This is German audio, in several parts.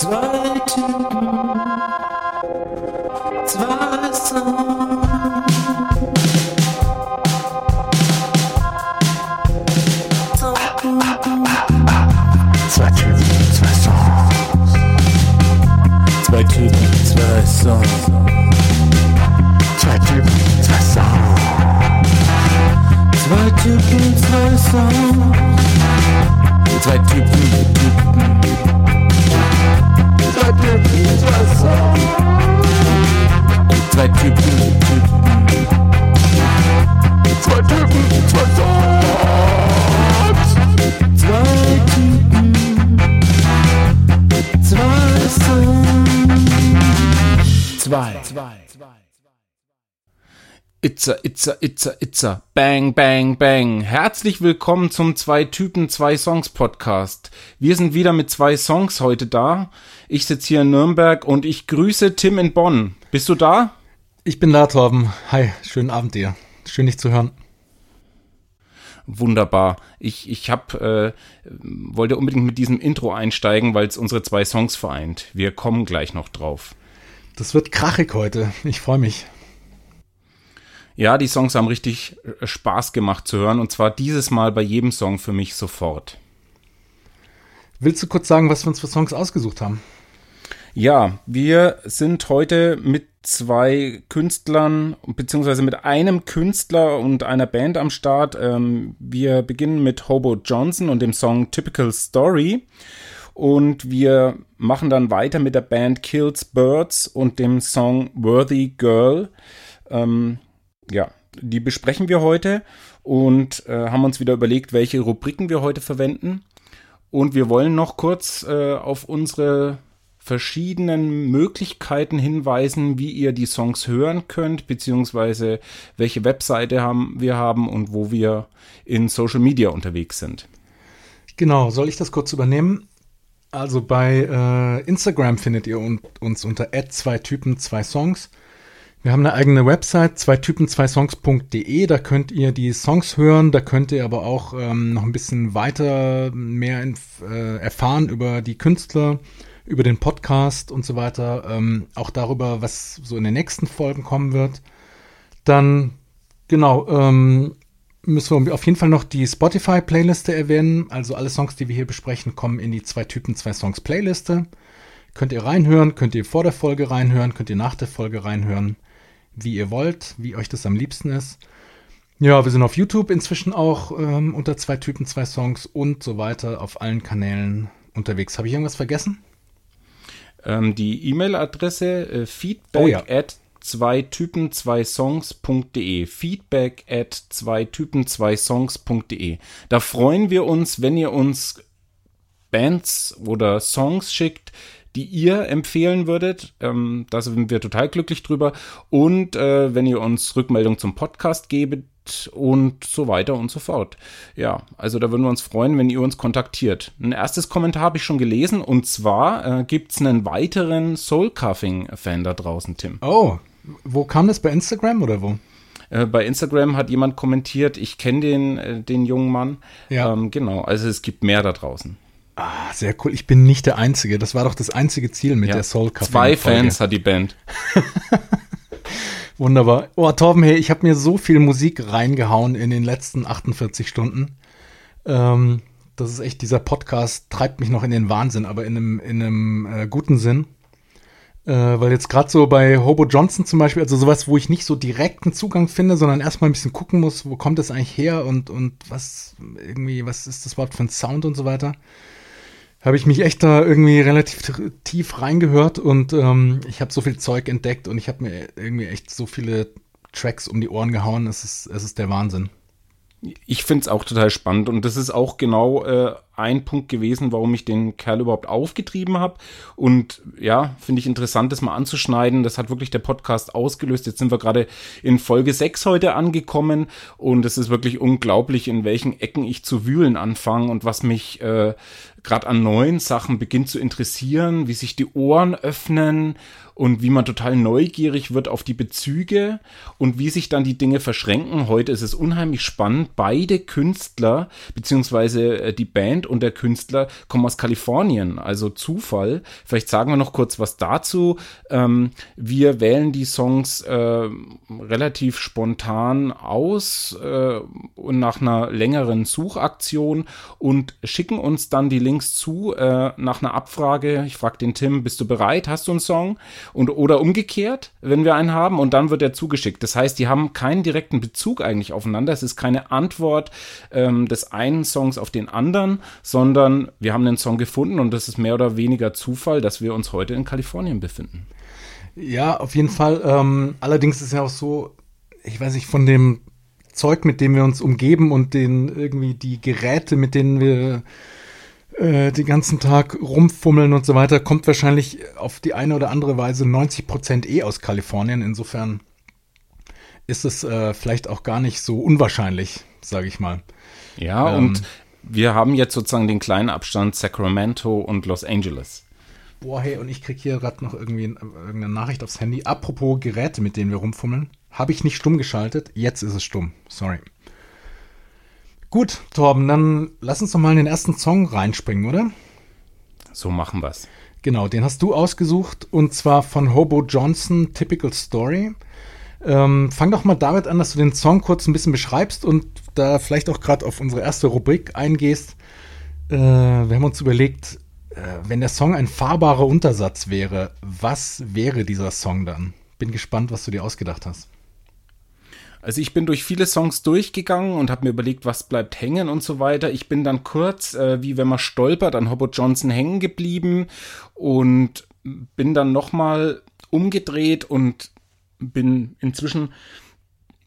Zwei Typen, zwei Itza, itza, itza, itza. Bang, bang, bang. Herzlich willkommen zum Zwei Typen, Zwei Songs Podcast. Wir sind wieder mit zwei Songs heute da. Ich sitze hier in Nürnberg und ich grüße Tim in Bonn. Bist du da? Ich bin da, Torben. Hi, schönen Abend dir. Schön, dich zu hören. Wunderbar. Ich, ich hab, äh, wollte unbedingt mit diesem Intro einsteigen, weil es unsere zwei Songs vereint. Wir kommen gleich noch drauf. Das wird krachig heute. Ich freue mich. Ja, die Songs haben richtig äh, Spaß gemacht zu hören und zwar dieses Mal bei jedem Song für mich sofort. Willst du kurz sagen, was wir uns für Songs ausgesucht haben? Ja, wir sind heute mit zwei Künstlern beziehungsweise mit einem Künstler und einer Band am Start. Ähm, wir beginnen mit Hobo Johnson und dem Song Typical Story. Und wir machen dann weiter mit der Band Kills Birds und dem Song Worthy Girl. Ähm, ja, die besprechen wir heute und äh, haben uns wieder überlegt, welche Rubriken wir heute verwenden. Und wir wollen noch kurz äh, auf unsere verschiedenen Möglichkeiten hinweisen, wie ihr die Songs hören könnt, beziehungsweise welche Webseite haben, wir haben und wo wir in Social Media unterwegs sind. Genau, soll ich das kurz übernehmen? Also bei äh, Instagram findet ihr un uns unter zwei Typen, zwei Songs. Wir haben eine eigene Website, zwei Typen, zwei Songs.de. Da könnt ihr die Songs hören. Da könnt ihr aber auch ähm, noch ein bisschen weiter mehr äh, erfahren über die Künstler, über den Podcast und so weiter. Ähm, auch darüber, was so in den nächsten Folgen kommen wird. Dann, genau, ähm, müssen wir auf jeden Fall noch die Spotify-Playliste erwähnen. Also alle Songs, die wir hier besprechen, kommen in die zwei Typen, zwei Songs-Playliste. Könnt ihr reinhören, könnt ihr vor der Folge reinhören, könnt ihr nach der Folge reinhören, wie ihr wollt, wie euch das am liebsten ist. Ja, wir sind auf YouTube inzwischen auch ähm, unter zwei Typen, zwei Songs und so weiter auf allen Kanälen unterwegs. Habe ich irgendwas vergessen? Ähm, die E-Mail-Adresse äh, feedback Oh ja. at zwei Typen zwei Songs.de feedback at zwei Typen zwei Songs.de Da freuen wir uns, wenn ihr uns Bands oder Songs schickt, die ihr empfehlen würdet. Ähm, da sind wir total glücklich drüber. Und äh, wenn ihr uns Rückmeldung zum Podcast gebet und so weiter und so fort. Ja, also da würden wir uns freuen, wenn ihr uns kontaktiert. Ein erstes Kommentar habe ich schon gelesen und zwar äh, gibt es einen weiteren Soul Cuffing-Fan da draußen, Tim. Oh, wo kam das? Bei Instagram oder wo? Äh, bei Instagram hat jemand kommentiert, ich kenne den, äh, den jungen Mann. Ja. Ähm, genau, also es gibt mehr da draußen. Ah, sehr cool. Ich bin nicht der Einzige. Das war doch das einzige Ziel mit Ja. der Soul Cup. Zwei Fans hat die Band. Wunderbar. Oh, Torben, hey, ich habe mir so viel Musik reingehauen in den letzten 48 Stunden. Ähm, das ist echt, dieser Podcast treibt mich noch in den Wahnsinn, aber in einem, in einem äh, guten Sinn. Äh, weil jetzt gerade so bei Hobo Johnson zum Beispiel, also sowas, wo ich nicht so direkten Zugang finde, sondern erstmal ein bisschen gucken muss, wo kommt das eigentlich her und, und was irgendwie, was ist das überhaupt für ein Sound und so weiter. Habe ich mich echt da irgendwie relativ tief reingehört und ähm, ich habe so viel Zeug entdeckt und ich habe mir irgendwie echt so viele Tracks um die Ohren gehauen. Es ist, es ist der Wahnsinn. Ich finde es auch total spannend und das ist auch genau äh, ein Punkt gewesen, warum ich den Kerl überhaupt aufgetrieben habe. Und ja, finde ich interessant, das mal anzuschneiden. Das hat wirklich der Podcast ausgelöst. Jetzt sind wir gerade in Folge 6 heute angekommen und es ist wirklich unglaublich, in welchen Ecken ich zu wühlen anfange und was mich äh, gerade an neuen Sachen beginnt zu interessieren, wie sich die Ohren öffnen und wie man total neugierig wird auf die Bezüge und wie sich dann die Dinge verschränken. Heute ist es unheimlich spannend. Beide Künstler beziehungsweise äh, die Band und der Künstler kommen aus Kalifornien, also Zufall. Vielleicht sagen wir noch kurz was dazu. Ähm, wir wählen die Songs äh, relativ spontan aus äh, und nach einer längeren Suchaktion und schicken uns dann die Links zu äh, nach einer Abfrage. Ich frage den Tim, bist du bereit? Hast du einen Song? Und oder umgekehrt, wenn wir einen haben und dann wird er zugeschickt. Das heißt, die haben keinen direkten Bezug eigentlich aufeinander. Es ist keine Antwort ähm, des einen Songs auf den anderen, sondern wir haben den Song gefunden und das ist mehr oder weniger Zufall, dass wir uns heute in Kalifornien befinden. Ja, auf jeden Fall. Ähm, allerdings ist es ja auch so, ich weiß nicht, von dem Zeug, mit dem wir uns umgeben und den irgendwie die Geräte, mit denen wir äh, den ganzen Tag rumfummeln und so weiter, kommt wahrscheinlich auf die eine oder andere Weise 90 Prozent eh aus Kalifornien. Insofern ist es äh, vielleicht auch gar nicht so unwahrscheinlich, sage ich mal. Ja, ähm, und wir haben jetzt sozusagen den kleinen Abstand Sacramento und Los Angeles. Boah, hey, und ich kriege hier gerade noch irgendwie irgendeine Nachricht aufs Handy. Apropos Geräte, mit denen wir rumfummeln. Habe ich nicht stumm geschaltet. Jetzt ist es stumm. Sorry. Gut, Torben, dann lass uns doch mal in den ersten Song reinspringen, oder? So machen wir's. Genau, den hast du ausgesucht und zwar von Hobo Johnson, Typical Story. Ähm, fang doch mal damit an, dass du den Song kurz ein bisschen beschreibst und da vielleicht auch gerade auf unsere erste Rubrik eingehst. Äh, wir haben uns überlegt, äh, wenn der Song ein fahrbarer Untersatz wäre, was wäre dieser Song dann? Bin gespannt, was du dir ausgedacht hast. Also ich bin durch viele Songs durchgegangen und habe mir überlegt, was bleibt hängen und so weiter. Ich bin dann kurz, äh, wie wenn man stolpert, an Hobo Johnson hängen geblieben und bin dann nochmal umgedreht und bin inzwischen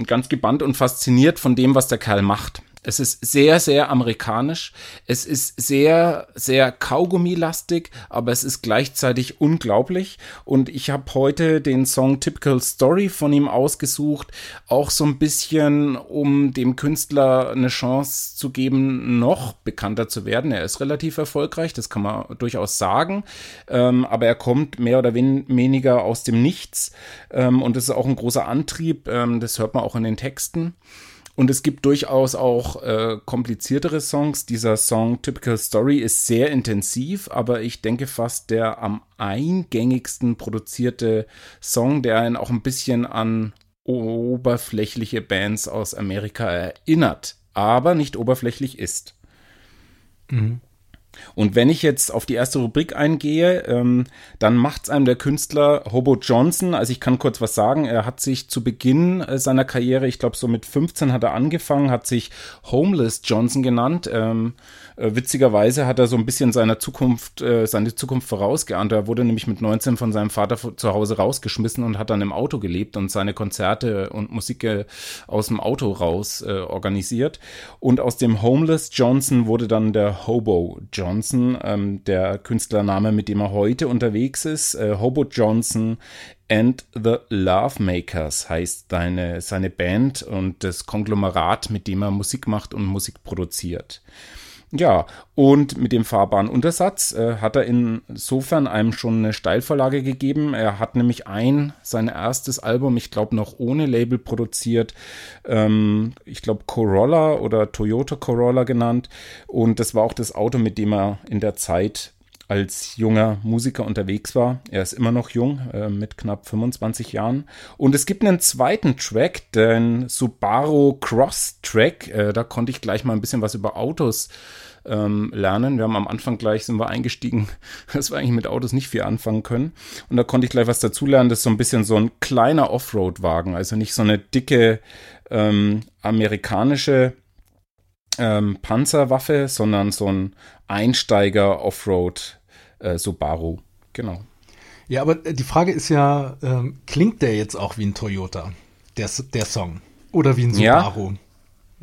ganz gebannt und fasziniert von dem, was der Kerl macht. Es ist sehr, sehr amerikanisch. Es ist sehr, sehr Kaugummi-lastig, aber es ist gleichzeitig unglaublich. Und ich habe heute den Song Typical Story von ihm ausgesucht, auch so ein bisschen, um dem Künstler eine Chance zu geben, noch bekannter zu werden. Er ist relativ erfolgreich, das kann man durchaus sagen. Ähm, aber er kommt mehr oder weniger aus dem Nichts. Ähm, und das ist auch ein großer Antrieb. Ähm, das hört man auch in den Texten. Und es gibt durchaus auch äh, kompliziertere Songs. Dieser Song Typical Story ist sehr intensiv, aber ich denke fast der am eingängigsten produzierte Song, der einen auch ein bisschen an oberflächliche Bands aus Amerika erinnert, aber nicht oberflächlich ist. Mhm. Und wenn ich jetzt auf die erste Rubrik eingehe, ähm, dann macht es einem der Künstler Hobo Johnson. Also ich kann kurz was sagen. Er hat sich zu Beginn äh, seiner Karriere, ich glaube so mit 15 hat er angefangen, hat sich Homeless Johnson genannt. Ähm, äh, witzigerweise hat er so ein bisschen seiner Zukunft, äh, seine Zukunft vorausgeahnt. Er wurde nämlich mit 19 von seinem Vater zu Hause rausgeschmissen und hat dann im Auto gelebt und seine Konzerte und Musik äh, aus dem Auto raus äh, organisiert. Und aus dem Homeless Johnson wurde dann der Hobo Johnson, ähm, der Künstlername, mit dem er heute unterwegs ist. Äh, Hobo Johnson and the Love Makers heißt seine, seine Band und das Konglomerat, mit dem er Musik macht und Musik produziert. Ja, und mit dem fahrbaren Untersatz äh, hat er insofern einem schon eine Steilvorlage gegeben. Er hat nämlich ein, sein erstes Album, ich glaube noch ohne Label produziert, ähm, ich glaube Corolla oder Toyota Corolla genannt. Und das war auch das Auto, mit dem er in der Zeit als junger Musiker unterwegs war. Er ist immer noch jung, äh, mit knapp 25 Jahren. Und es gibt einen zweiten Track, den Subaru Cross Track. Äh, da konnte ich gleich mal ein bisschen was über Autos ähm, lernen. Wir haben am Anfang gleich, sind wir eingestiegen, dass wir eigentlich mit Autos nicht viel anfangen können. Und da konnte ich gleich was dazulernen. Das ist so ein bisschen so ein kleiner Offroad-Wagen, also nicht so eine dicke ähm, amerikanische ähm, Panzerwaffe, sondern so ein Einsteiger-Offroad äh, Subaru. Genau. Ja, aber äh, die Frage ist ja, ähm, klingt der jetzt auch wie ein Toyota, der, der Song? Oder wie ein Subaru? Ja.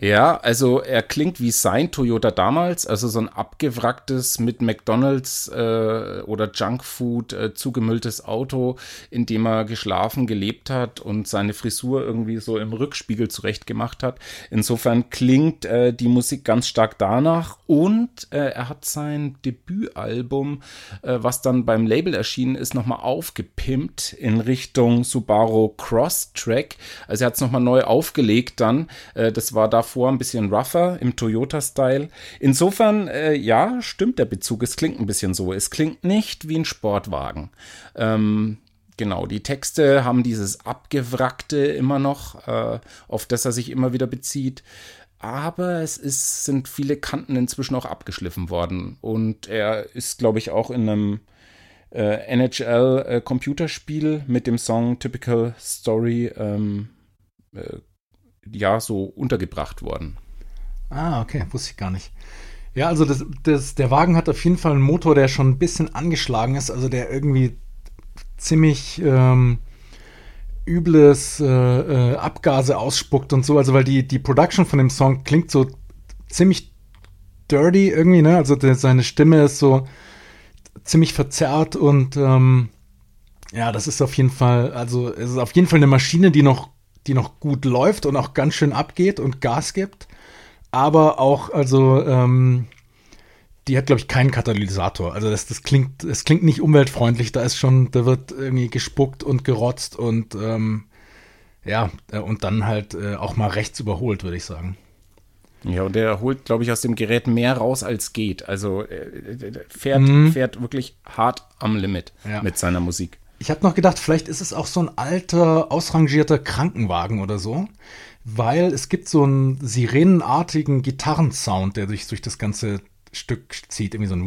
Ja, also er klingt wie sein Toyota damals, also so ein abgewracktes mit McDonalds äh, oder Junkfood äh, zugemülltes Auto, in dem er geschlafen, gelebt hat und seine Frisur irgendwie so im Rückspiegel zurecht gemacht hat. Insofern klingt äh, die Musik ganz stark danach und äh, er hat sein Debütalbum, äh, was dann beim Label erschienen ist, nochmal aufgepimpt in Richtung Subaru Cross Track. Also er hat es nochmal neu aufgelegt dann. Äh, das war da davor ein bisschen rougher im Toyota-Style. Insofern, äh, ja, stimmt der Bezug. Es klingt ein bisschen so. Es klingt nicht wie ein Sportwagen. Ähm, genau, die Texte haben dieses Abgewrackte immer noch, äh, auf das er sich immer wieder bezieht. Aber es ist, sind viele Kanten inzwischen auch abgeschliffen worden. Und er ist, glaube ich, auch in einem äh, NHL-Computerspiel äh, mit dem Song Typical Story ähm, äh, ja so untergebracht worden. Ah, okay, wusste ich gar nicht. Ja, also das, das, der Wagen hat auf jeden Fall einen Motor, der schon ein bisschen angeschlagen ist, also der irgendwie ziemlich ähm, übles äh, äh, Abgase ausspuckt und so, also weil die, die Production von dem Song klingt so ziemlich dirty irgendwie, ne? Also der, seine Stimme ist so ziemlich verzerrt und ähm, ja, das ist auf jeden Fall, also es ist auf jeden Fall eine Maschine, die noch, die noch gut läuft und auch ganz schön abgeht und Gas gibt, aber auch, also ähm, die hat, glaube ich, keinen Katalysator. Also das, das klingt, es klingt nicht umweltfreundlich. Da ist schon, da wird irgendwie gespuckt und gerotzt und ähm, ja, äh, und dann halt äh, auch mal rechts überholt, würde ich sagen. Ja, und der holt, glaube ich, aus dem Gerät mehr raus, als geht. Also äh, fährt, mhm. fährt wirklich hart am Limit ja. mit seiner Musik. Ich habe noch gedacht, vielleicht ist es auch so ein alter, ausrangierter Krankenwagen oder so, weil es gibt so einen sirenenartigen Gitarrensound, der sich durch das ganze Stück zieht, irgendwie so ein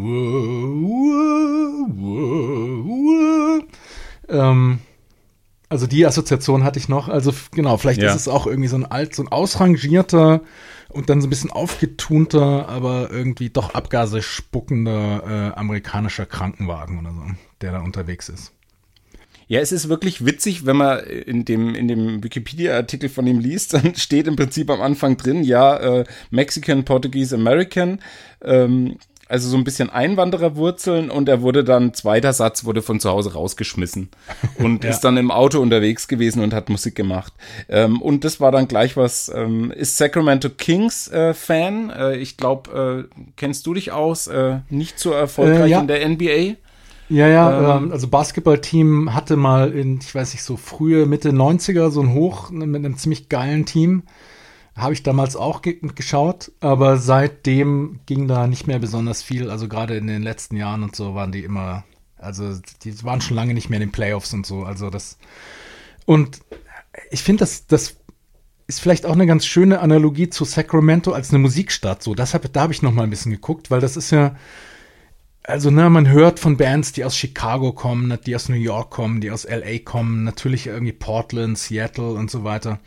ähm, also die Assoziation hatte ich noch. Also genau, vielleicht ja. ist es auch irgendwie so ein alt, so ein ausrangierter und dann so ein bisschen aufgetunter, aber irgendwie doch Abgase spuckender äh, amerikanischer Krankenwagen oder so, der da unterwegs ist. Ja, es ist wirklich witzig, wenn man in dem, in dem Wikipedia-Artikel von ihm liest, dann steht im Prinzip am Anfang drin, ja, äh, Mexican, Portuguese, American, ähm, also so ein bisschen Einwandererwurzeln und er wurde dann, zweiter Satz, wurde von zu Hause rausgeschmissen und ja. ist dann im Auto unterwegs gewesen und hat Musik gemacht. Ähm, und das war dann gleich was, ähm, ist Sacramento Kings äh, Fan? Äh, ich glaube, äh, kennst du dich aus? Äh, nicht so erfolgreich äh, ja. in der NBA? Ja, ja, ähm, ähm, also Basketballteam hatte mal in, ich weiß nicht, so frühe, Mitte 90er so ein Hoch mit einem ziemlich geilen Team. Habe ich damals auch ge geschaut, aber seitdem ging da nicht mehr besonders viel. Also gerade in den letzten Jahren und so waren die immer, also die waren schon lange nicht mehr in den Playoffs und so. Also das und ich finde, das, das ist vielleicht auch eine ganz schöne Analogie zu Sacramento als eine Musikstadt. So, das hab, da habe ich noch mal ein bisschen geguckt, weil das ist ja also, ne, man hört von Bands, die aus Chicago kommen, ne, die aus New York kommen, die aus LA kommen, natürlich irgendwie Portland, Seattle und so weiter.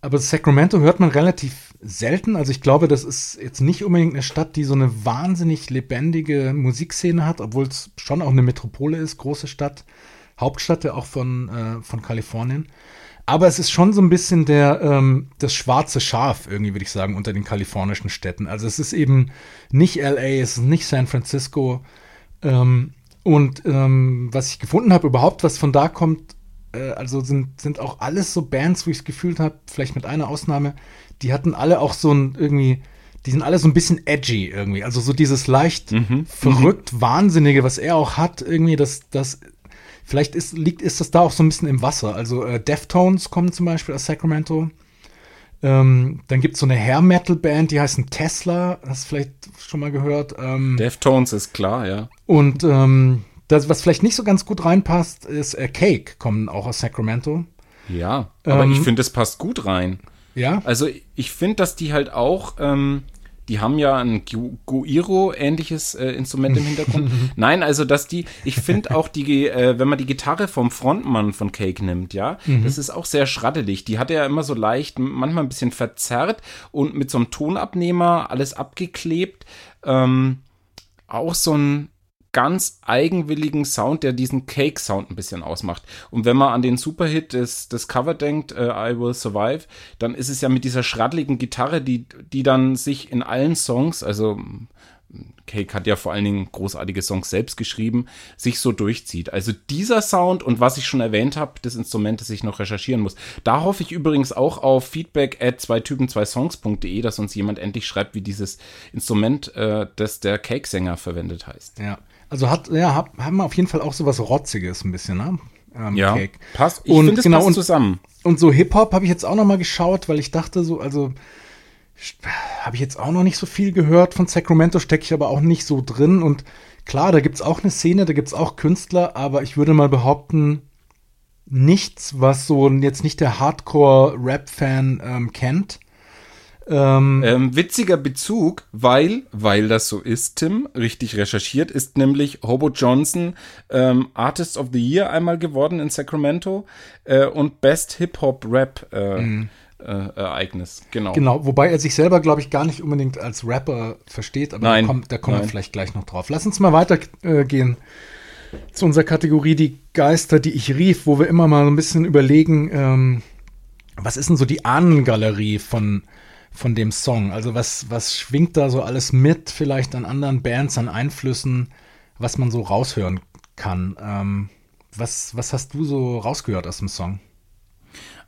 Aber Sacramento hört man relativ selten. Also ich glaube, das ist jetzt nicht unbedingt eine Stadt, die so eine wahnsinnig lebendige Musikszene hat, obwohl es schon auch eine Metropole ist, große Stadt, Hauptstadt ja auch von, äh, von Kalifornien. Aber es ist schon so ein bisschen der, ähm, das schwarze Schaf, irgendwie, würde ich sagen, unter den kalifornischen Städten. Also es ist eben nicht LA, es ist nicht San Francisco. Ähm, und ähm, was ich gefunden habe, überhaupt, was von da kommt, äh, also sind, sind auch alles so Bands, wo ich es gefühlt habe, vielleicht mit einer Ausnahme, die hatten alle auch so ein irgendwie, die sind alle so ein bisschen edgy irgendwie. Also so dieses leicht mhm. verrückt, wahnsinnige, was er auch hat, irgendwie, das, das Vielleicht ist, liegt, ist das da auch so ein bisschen im Wasser. Also äh, Deftones kommen zum Beispiel aus Sacramento. Ähm, dann gibt es so eine Hair-Metal-Band, die heißen Tesla. Hast du vielleicht schon mal gehört? Ähm, Deftones ist klar, ja. Und ähm, das, was vielleicht nicht so ganz gut reinpasst, ist äh, Cake, kommen auch aus Sacramento. Ja, aber ich ähm, finde, es passt gut rein. Ja. Also ich finde, dass die halt auch ähm, die haben ja ein Guiro-ähnliches äh, Instrument im Hintergrund. Nein, also dass die, ich finde auch die, äh, wenn man die Gitarre vom Frontmann von Cake nimmt, ja, mhm. das ist auch sehr schraddelig. Die hat er ja immer so leicht, manchmal ein bisschen verzerrt und mit so einem Tonabnehmer alles abgeklebt. Ähm, auch so ein ganz eigenwilligen Sound, der diesen Cake-Sound ein bisschen ausmacht. Und wenn man an den Superhit des, des Cover denkt, uh, I Will Survive, dann ist es ja mit dieser schraddeligen Gitarre, die, die dann sich in allen Songs, also Cake hat ja vor allen Dingen großartige Songs selbst geschrieben, sich so durchzieht. Also dieser Sound und was ich schon erwähnt habe, das Instrument, das ich noch recherchieren muss. Da hoffe ich übrigens auch auf feedback at zwei Typen zwei Songs.de, dass uns jemand endlich schreibt, wie dieses Instrument, äh, das der Cake-Sänger verwendet heißt. Ja. Also hat, ja, hab, haben auf jeden Fall auch so was Rotziges ein bisschen, ne? Ähm, ja, Cake. passt. Ich finde, es genau, passt zusammen. Und so Hip-Hop habe ich jetzt auch noch mal geschaut, weil ich dachte so, also habe ich jetzt auch noch nicht so viel gehört von Sacramento, stecke ich aber auch nicht so drin. Und klar, da gibt es auch eine Szene, da gibt es auch Künstler, aber ich würde mal behaupten, nichts, was so jetzt nicht der Hardcore-Rap-Fan ähm, kennt. Ähm, ähm, witziger Bezug, weil, weil das so ist, Tim, richtig recherchiert, ist nämlich Hobo Johnson ähm, Artist of the Year einmal geworden in Sacramento äh, und Best Hip-Hop-Rap äh, mhm. äh, Ereignis, genau. Genau, wobei er sich selber, glaube ich, gar nicht unbedingt als Rapper versteht, aber Nein. da kommt, da kommen wir vielleicht gleich noch drauf. Lass uns mal weitergehen zu unserer Kategorie Die Geister, die ich rief, wo wir immer mal ein bisschen überlegen, ähm, was ist denn so die Ahnengalerie von von dem Song? Also was, was schwingt da so alles mit, vielleicht an anderen Bands, an Einflüssen, was man so raushören kann? Ähm, was, was hast du so rausgehört aus dem Song?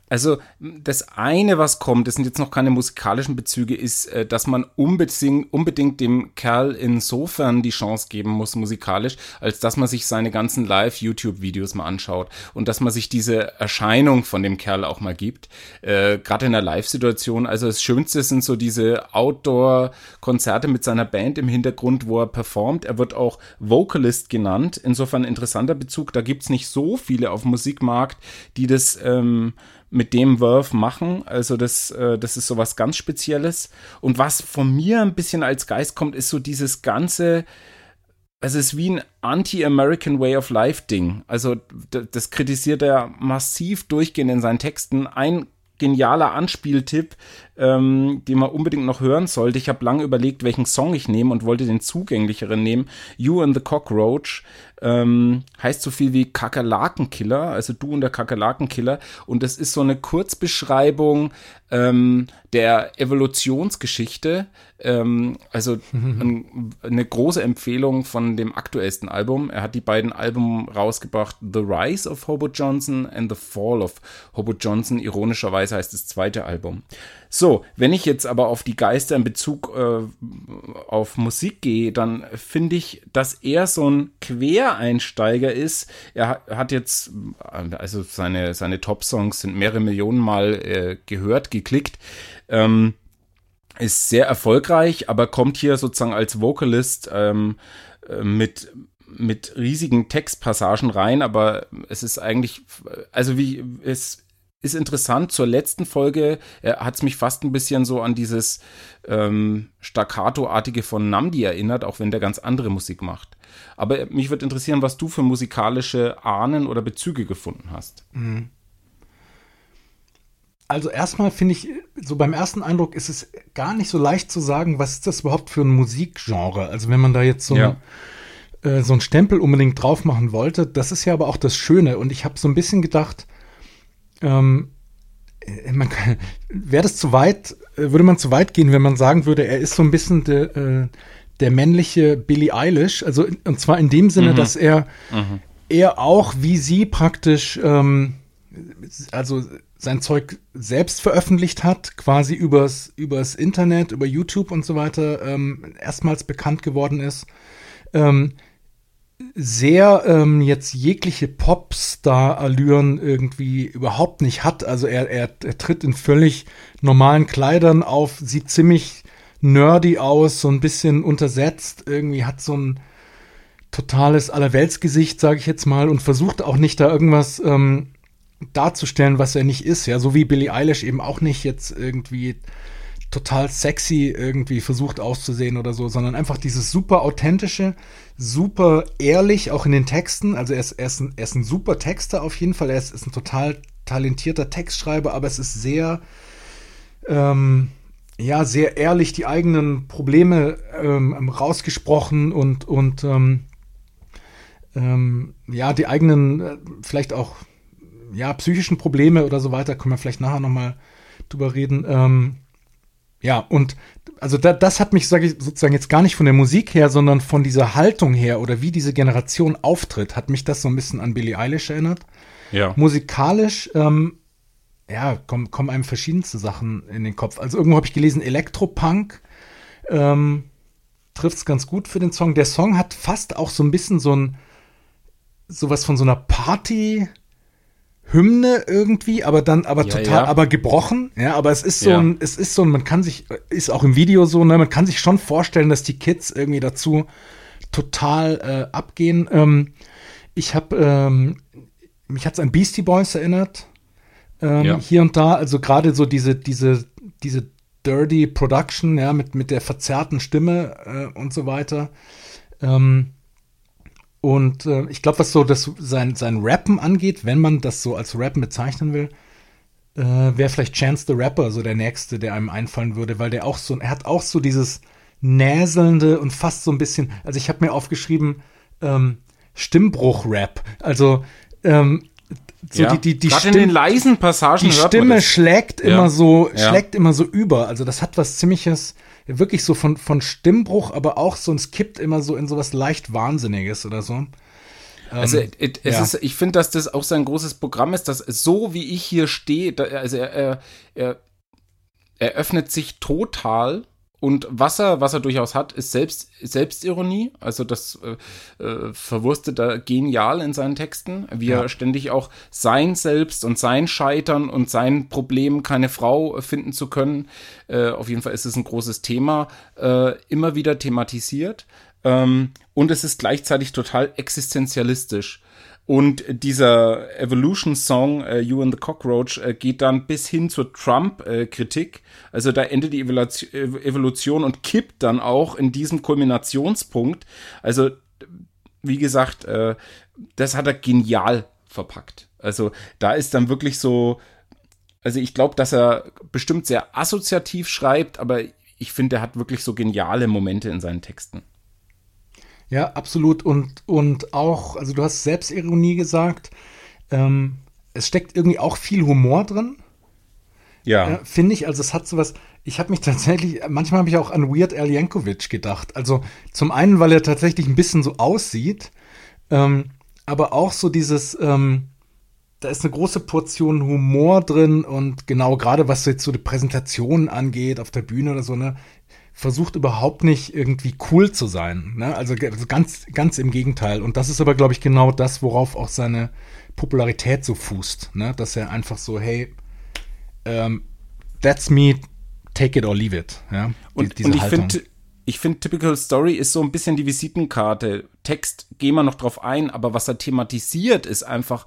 Also das eine, was kommt, das sind jetzt noch keine musikalischen Bezüge, ist, äh, dass man unbedingt, unbedingt dem Kerl insofern die Chance geben muss, musikalisch, als dass man sich seine ganzen Live-YouTube-Videos mal anschaut und dass man sich diese Erscheinung von dem Kerl auch mal gibt. Äh, Gerade in der Live-Situation. Also das Schönste sind so diese Outdoor-Konzerte mit seiner Band im Hintergrund, wo er performt. Er wird auch Vocalist genannt. Insofern interessanter Bezug. Da gibt's nicht so viele auf dem Musikmarkt, die das ähm, mit dem Wurf machen. Also das, äh, das ist so was ganz Spezielles. Und was von mir ein bisschen als Geist kommt, ist so dieses ganze, es ist wie ein Anti-American Way of Life Ding. Also das kritisiert er massiv durchgehend in seinen Texten. Ein genialer Anspieltipp, ähm, den man unbedingt noch hören sollte. Ich habe lange überlegt, welchen Song ich nehme und wollte den zugänglicheren nehmen. You and the Cockroach ähm, heißt so viel wie Kakerlakenkiller, also du und der Kakerlakenkiller. Und das ist so eine Kurzbeschreibung ähm, der Evolutionsgeschichte. Ähm, also mhm. ein, eine große Empfehlung von dem aktuellsten Album. Er hat die beiden Alben rausgebracht, The Rise of Hobo Johnson and The Fall of Hobo Johnson. Ironischerweise heißt das zweite Album. So, wenn ich jetzt aber auf die Geister in Bezug äh, auf Musik gehe, dann finde ich, dass er so ein Quereinsteiger ist. Er hat jetzt, also seine, seine Top-Songs sind mehrere Millionen Mal äh, gehört, geklickt. Ähm, ist sehr erfolgreich, aber kommt hier sozusagen als Vocalist ähm, äh, mit mit riesigen Textpassagen rein, aber es ist eigentlich, also wie es ist interessant. Zur letzten Folge äh, hat es mich fast ein bisschen so an dieses ähm, Staccato-artige von Namdi erinnert, auch wenn der ganz andere Musik macht. Aber mich würde interessieren, was du für musikalische Ahnen oder Bezüge gefunden hast. Mhm. Also erstmal finde ich, so beim ersten Eindruck ist es gar nicht so leicht zu sagen, was ist das überhaupt für ein Musikgenre. Also wenn man da jetzt so, ja. äh, so einen Stempel unbedingt drauf machen wollte, das ist ja aber auch das Schöne. Und ich habe so ein bisschen gedacht, ähm, äh, wäre das zu weit, äh, würde man zu weit gehen, wenn man sagen würde, er ist so ein bisschen de, äh, der männliche Billie Eilish, also und zwar in dem Sinne, mhm. dass er mhm. er auch wie sie praktisch ähm, also sein Zeug selbst veröffentlicht hat, quasi übers, übers Internet, über YouTube und so weiter, ähm, erstmals bekannt geworden ist. Ähm, sehr ähm, jetzt jegliche Popstar-Allüren irgendwie überhaupt nicht hat. Also er, er, er tritt in völlig normalen Kleidern auf, sieht ziemlich nerdy aus, so ein bisschen untersetzt, irgendwie hat so ein totales Allerweltsgesicht, sage ich jetzt mal, und versucht auch nicht da irgendwas ähm, darzustellen, was er nicht ist. Ja, so wie Billie Eilish eben auch nicht jetzt irgendwie total sexy irgendwie versucht auszusehen oder so, sondern einfach dieses super authentische, super ehrlich, auch in den Texten. Also er ist, er ist, ein, er ist ein super Texter auf jeden Fall. Er ist, ist ein total talentierter Textschreiber, aber es ist sehr, ähm, ja, sehr ehrlich die eigenen Probleme ähm, rausgesprochen und, und ähm, ähm, ja, die eigenen, äh, vielleicht auch, ja, psychischen Probleme oder so weiter, können wir vielleicht nachher nochmal drüber reden. Ähm, ja, und also da, das hat mich, sage ich sozusagen jetzt gar nicht von der Musik her, sondern von dieser Haltung her oder wie diese Generation auftritt, hat mich das so ein bisschen an Billie Eilish erinnert. Ja. Musikalisch, ähm, ja, kommen, kommen einem verschiedenste Sachen in den Kopf. Also irgendwo habe ich gelesen, Elektropunk ähm, trifft es ganz gut für den Song. Der Song hat fast auch so ein bisschen so ein sowas von so einer Party Hymne irgendwie, aber dann, aber Ja, total, ja. aber gebrochen. Ja, aber es ist so Ja. ein, es ist so ein, man kann sich, ist auch im Video so, ne, man kann sich schon vorstellen, dass die Kids irgendwie dazu total äh, abgehen. Ähm, ich habe, ähm, mich hat's an Beastie Boys erinnert. Ähm. Hier und da, also gerade so diese, diese, diese dirty Production, ja, mit, mit der verzerrten Stimme äh, und so weiter. Ähm, und äh, ich glaube, was so das, sein, sein Rappen angeht, wenn man das so als Rappen bezeichnen will, äh, wäre vielleicht Chance the Rapper so der nächste, der einem einfallen würde, weil der auch so, er hat auch so dieses näselnde und fast so ein bisschen, also ich habe mir aufgeschrieben, ähm, Stimmbruch-Rap. Also ähm, so ja. die, die, die, Gerade in den leisen Passagen die Stimme schlägt Ja. immer so, Ja. schlägt immer so über. Also das hat was ziemliches, wirklich so von, von Stimmbruch, aber auch so, es kippt immer so in sowas leicht Wahnsinniges oder so. Also Ähm, es ja. ist, ich finde, dass das auch sein großes Programm ist, dass so wie ich hier stehe, also er, er, er, er öffnet sich total und was er, was er durchaus hat, ist Selbst, Selbstironie. Also das äh, äh, verwurstet er genial in seinen Texten, wie Ja. er ständig auch sein Selbst und sein Scheitern und sein Problem, keine Frau finden zu können. Äh, auf jeden Fall ist es ein großes Thema, äh, immer wieder thematisiert. Ähm, und es ist gleichzeitig total existenzialistisch. Und dieser Evolution-Song äh, You and the Cockroach äh, geht dann bis hin zur Trump-Kritik. also da endet die Evolution, Evolution und kippt dann auch in diesem Kulminationspunkt. Also wie gesagt, äh, das hat er genial verpackt. Also da ist dann wirklich so, also ich glaube, dass er bestimmt sehr assoziativ schreibt, aber ich finde, er hat wirklich so geniale Momente in seinen Texten. Ja, absolut. Und, und auch, also du hast Selbstironie gesagt, ähm, es steckt irgendwie auch viel Humor drin. Ja. Ja, Finde ich, also es hat sowas, ich habe mich tatsächlich, manchmal habe ich auch an Weird Al Yankovic gedacht. Also zum einen, weil er tatsächlich ein bisschen so aussieht, ähm, aber auch so dieses, ähm, da ist eine große Portion Humor drin und genau gerade was jetzt so die Präsentation angeht auf der Bühne oder so, ne, versucht überhaupt nicht irgendwie cool zu sein. Ne? Also, also ganz, ganz im Gegenteil. Und das ist aber, glaube ich, genau das, worauf auch seine Popularität so fußt. Ne? Dass er einfach so, hey, ähm, that's me, take it or leave it. Ja? Und, diese und ich finde, ich finde, Typical Story ist so ein bisschen die Visitenkarte. Text gehen wir noch drauf ein, aber was er thematisiert, ist einfach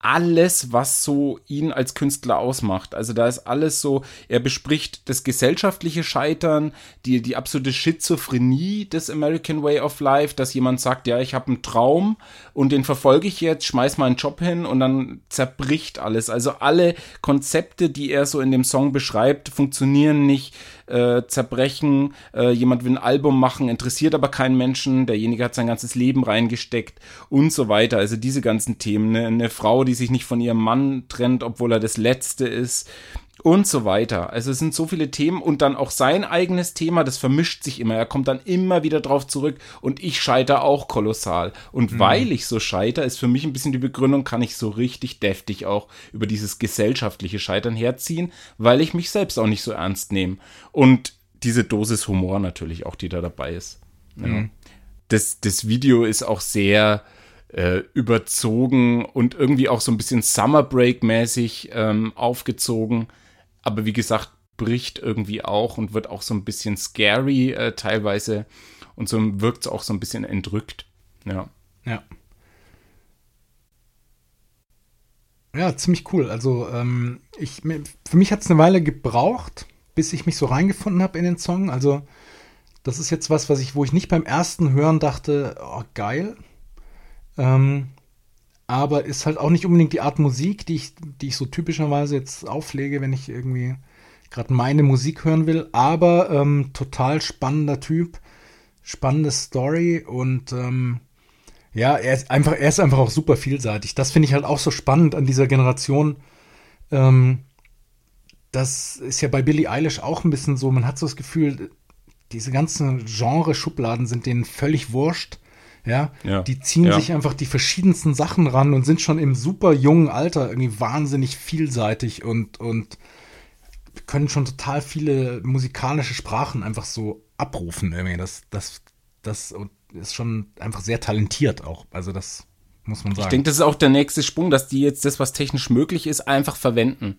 alles, was so ihn als Künstler ausmacht. Also da ist alles so, er bespricht das gesellschaftliche Scheitern, die, die absolute Schizophrenie des American Way of Life, dass jemand sagt, ja, ich habe einen Traum und den verfolge ich jetzt, schmeiß meinen Job hin und dann zerbricht alles. Also alle Konzepte, die er so in dem Song beschreibt, funktionieren nicht, äh, zerbrechen, äh, jemand will ein Album machen, interessiert aber keinen Menschen, derjenige hat sein ganzes Leben reingesteckt und so weiter. Also diese ganzen Themen, ne? eine Frau, die sich nicht von ihrem Mann trennt, obwohl er das Letzte ist und so weiter. Also es sind so viele Themen und dann auch sein eigenes Thema, das vermischt sich immer. Er kommt dann immer wieder drauf zurück und ich scheitere auch kolossal. Und weil ich so scheitere, ist für mich ein bisschen die Begründung, kann ich so richtig deftig auch über dieses gesellschaftliche Scheitern herziehen, weil ich mich selbst auch nicht so ernst nehme. Und diese Dosis Humor natürlich auch, die da dabei ist. Ja. Das, das Video ist auch sehr äh, überzogen und irgendwie auch so ein bisschen Summer Break-mäßig ähm, aufgezogen. Aber wie gesagt, bricht irgendwie auch und wird auch so ein bisschen scary äh, teilweise und so wirkt es auch so ein bisschen entrückt. Ja. Ja. Ja, ziemlich cool. Also, ähm, ich, für mich hat es eine Weile gebraucht, bis ich mich so reingefunden habe in den Song. Also, das ist jetzt was, was ich, wo ich nicht beim ersten Hören dachte, oh, geil. Ähm, aber ist halt auch nicht unbedingt die Art Musik, die ich, die ich so typischerweise jetzt auflege, wenn ich irgendwie gerade meine Musik hören will. Aber ähm, total spannender Typ, spannende Story und ähm, ja, er ist einfach, er ist einfach auch super vielseitig. Das finde ich halt auch so spannend an dieser Generation. Ähm, das ist ja bei Billie Eilish auch ein bisschen so. Man hat so das Gefühl, diese ganzen Genre-Schubladen sind denen völlig wurscht. Ja, Ja, die ziehen ja. sich einfach die verschiedensten Sachen ran und sind schon im super jungen Alter irgendwie wahnsinnig vielseitig und, und können schon total viele musikalische Sprachen einfach so abrufen. Irgendwie. Das, das, das ist schon einfach sehr talentiert auch. Also das muss man sagen. Ich denke, das ist auch der nächste Sprung, dass die jetzt das, was technisch möglich ist, einfach verwenden.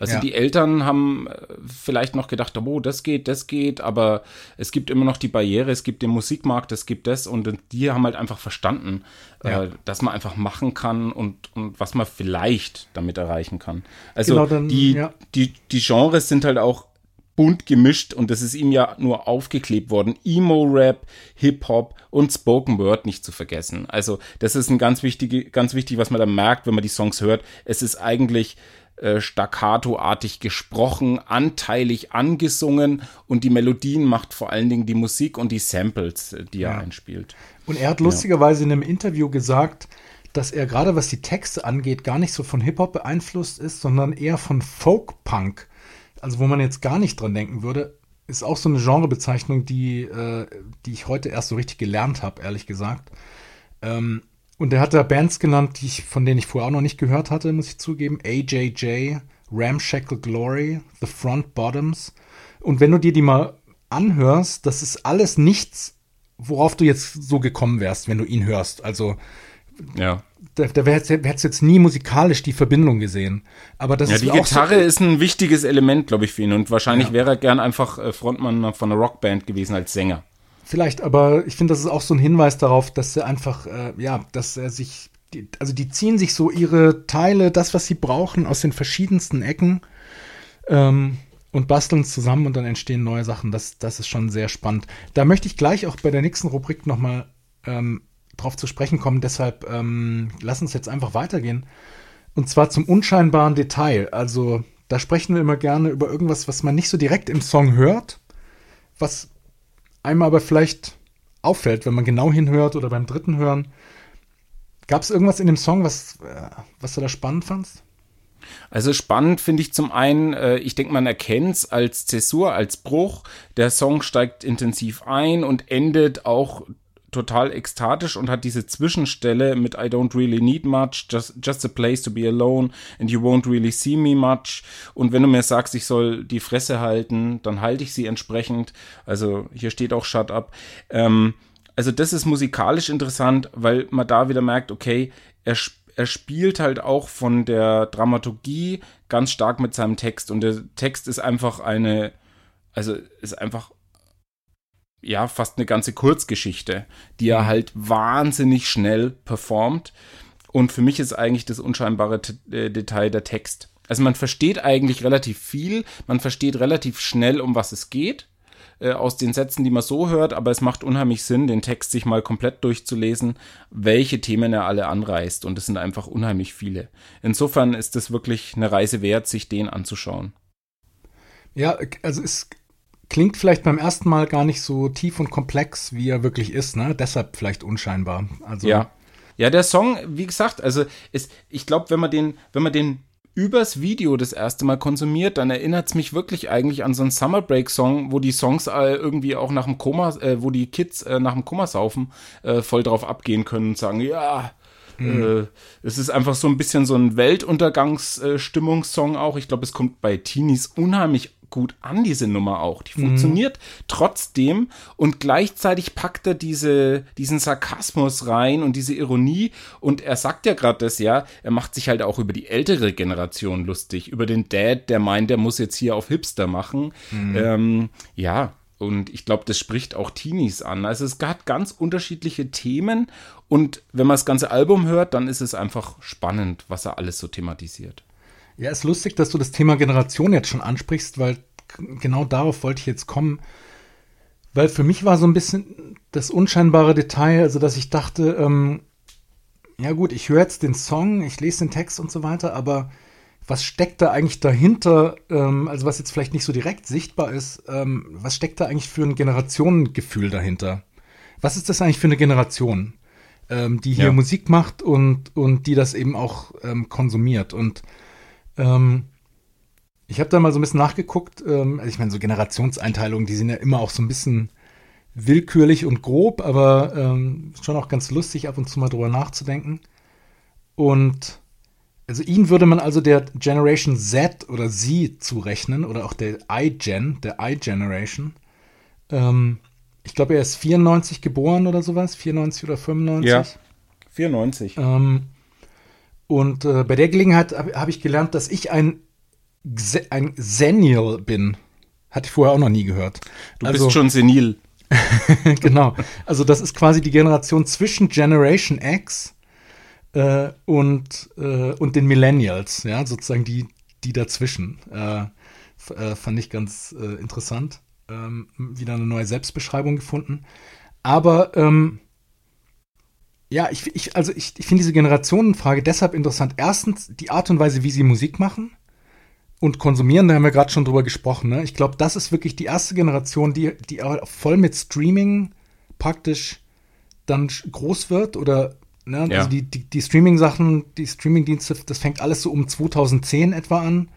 Also Ja. die Eltern haben äh, vielleicht noch gedacht, oh, das geht, das geht, aber es gibt immer noch die Barriere, es gibt den Musikmarkt, es gibt das und die haben halt einfach verstanden, Ja. äh, dass man einfach machen kann und, und was man vielleicht damit erreichen kann. Also Genau, dann, die, ja. die, die Genres sind halt auch bunt gemischt und das ist ihm ja nur aufgeklebt worden. Emo-Rap, Hip-Hop und Spoken Word nicht zu vergessen. Also das ist ein ganz wichtige, ganz wichtig, was man da merkt, wenn man die Songs hört. Es ist eigentlich äh, staccato-artig gesprochen, anteilig angesungen und die Melodien macht vor allen Dingen die Musik und die Samples, äh, die er Ja. einspielt. Und er hat lustigerweise in einem Interview gesagt, dass er gerade was die Texte angeht, gar nicht so von Hip-Hop beeinflusst ist, sondern eher von Folk-Punk. Also wo man jetzt gar nicht dran denken würde, ist auch so eine Genrebezeichnung, die, äh, die ich heute erst so richtig gelernt habe, ehrlich gesagt. Ähm, und er hat da Bands genannt, die ich, von denen ich vorher auch noch nicht gehört hatte, muss ich zugeben. AJJ, Ramshackle Glory, The Front Bottoms. Und wenn du dir die mal anhörst, das ist alles nichts, worauf du jetzt so gekommen wärst, wenn du ihn hörst. Also Ja. da, da hättest du jetzt nie musikalisch die Verbindung gesehen. Aber das Ja, ist die Gitarre so, ist ein wichtiges Element, glaube ich, für ihn. Und wahrscheinlich Ja. wäre er gern einfach äh, Frontmann von einer Rockband gewesen als Sänger. Vielleicht, aber ich finde, das ist auch so ein Hinweis darauf, dass er einfach, äh, ja, dass er sich, die, also die ziehen sich so ihre Teile, das, was sie brauchen, aus den verschiedensten Ecken ähm, und basteln es zusammen und dann entstehen neue Sachen. Das, das ist schon sehr spannend. Da möchte ich gleich auch bei der nächsten Rubrik nochmal ähm, drauf zu sprechen kommen. Deshalb ähm, lass uns jetzt einfach weitergehen. Und zwar zum unscheinbaren Detail. Also da sprechen wir immer gerne über irgendwas, was man nicht so direkt im Song hört, was einem aber vielleicht auffällt, wenn man genau hinhört oder beim dritten Hören. Gab es irgendwas in dem Song, was, äh, was du da spannend fandst? Also spannend finde ich zum einen, äh, ich denke, man erkennt es als Zäsur, als Bruch. Der Song steigt intensiv ein und endet auch total ekstatisch und hat diese Zwischenstelle mit I don't really need much, just, just a place to be alone and you won't really see me much. Und wenn du mir sagst, ich soll die Fresse halten, dann halte ich sie entsprechend. Also hier steht auch Shut up. Ähm, also das ist musikalisch interessant, weil man da wieder merkt, okay, er, sp- er spielt halt auch von der Dramaturgie ganz stark mit seinem Text und der Text ist einfach eine, also ist einfach ja fast eine ganze Kurzgeschichte, die er halt wahnsinnig schnell performt und für mich ist eigentlich das unscheinbare T äh, Detail der Text. Also man versteht eigentlich relativ viel, man versteht relativ schnell, um was es geht äh, aus den Sätzen, die man so hört, aber es macht unheimlich Sinn, den Text sich mal komplett durchzulesen, welche Themen er alle anreißt. Und es sind einfach unheimlich viele. Insofern ist es wirklich eine Reise wert, sich den anzuschauen. Ja, also es klingt vielleicht beim ersten Mal gar nicht so tief und komplex, wie er wirklich ist, ne? Deshalb vielleicht unscheinbar. Also Ja. Ja, der Song, wie gesagt, also ist, ich glaube, wenn man den, wenn man den übers Video das erste Mal konsumiert, dann erinnert es mich wirklich eigentlich an so einen Summer Break Song, wo die Songs äh, irgendwie auch nach dem Koma, äh, wo die Kids äh, nach dem Komasaufen äh, voll drauf abgehen können und sagen, ja, äh, es ist einfach so ein bisschen so ein Weltuntergangsstimmungssong auch. Ich glaube, es kommt bei Teenies unheimlich gut an, diese Nummer auch. Die funktioniert trotzdem und gleichzeitig packt er diese, diesen Sarkasmus rein und diese Ironie und er sagt ja gerade das ja, er macht sich halt auch über die ältere Generation lustig, über den Dad, der meint, der muss jetzt hier auf Hipster machen. Ähm, ja, und ich glaube, das spricht auch Teenies an. Also es hat ganz unterschiedliche Themen und wenn man das ganze Album hört, dann ist es einfach spannend, was er alles so thematisiert. Ja, ist lustig, dass du das Thema Generation jetzt schon ansprichst, weil genau darauf wollte ich jetzt kommen. Weil für mich war so ein bisschen das unscheinbare Detail, also dass ich dachte, ähm, ja gut, ich höre jetzt den Song, ich lese den Text und so weiter, aber was steckt da eigentlich dahinter, ähm, also was jetzt vielleicht nicht so direkt sichtbar ist, ähm, was steckt da eigentlich für ein Generationengefühl dahinter? Was ist das eigentlich für eine Generation, ähm, die hier Ja. Musik macht und, und die das eben auch ähm, konsumiert? Und ähm, ich habe da mal so ein bisschen nachgeguckt. Ähm, also ich meine, so Generationseinteilungen, die sind ja immer auch so ein bisschen willkürlich und grob, aber ähm, schon auch ganz lustig, ab und zu mal drüber nachzudenken. Und also ihn würde man also der Generation Z oder Z zurechnen oder auch der iGen, der I-Generation. Ähm, ich glaube, er ist 94 geboren oder sowas, 94 oder 95. Ja. 94. Ähm, und äh, bei der Gelegenheit habe hab ich gelernt, dass ich ein, Xe- ein Xennial bin. Hatte ich vorher auch noch nie gehört. Du also, bist schon senil. genau. Also das ist quasi die Generation zwischen Generation X äh, und, äh, und den Millennials, ja, sozusagen die, die dazwischen. Äh, äh, fand ich ganz äh, interessant. Ähm, wieder eine neue Selbstbeschreibung gefunden. Aber ähm, ja, ich, ich, also ich, ich finde diese Generationenfrage deshalb interessant. Erstens die Art und Weise, wie sie Musik machen und konsumieren, da haben wir gerade schon drüber gesprochen. Ne? Ich glaube, das ist wirklich die erste Generation, die, die voll mit Streaming praktisch dann groß wird oder ne? Ja. also die, die, die Streaming-Sachen, die Streaming-Dienste, das fängt alles so um 2010 etwa an.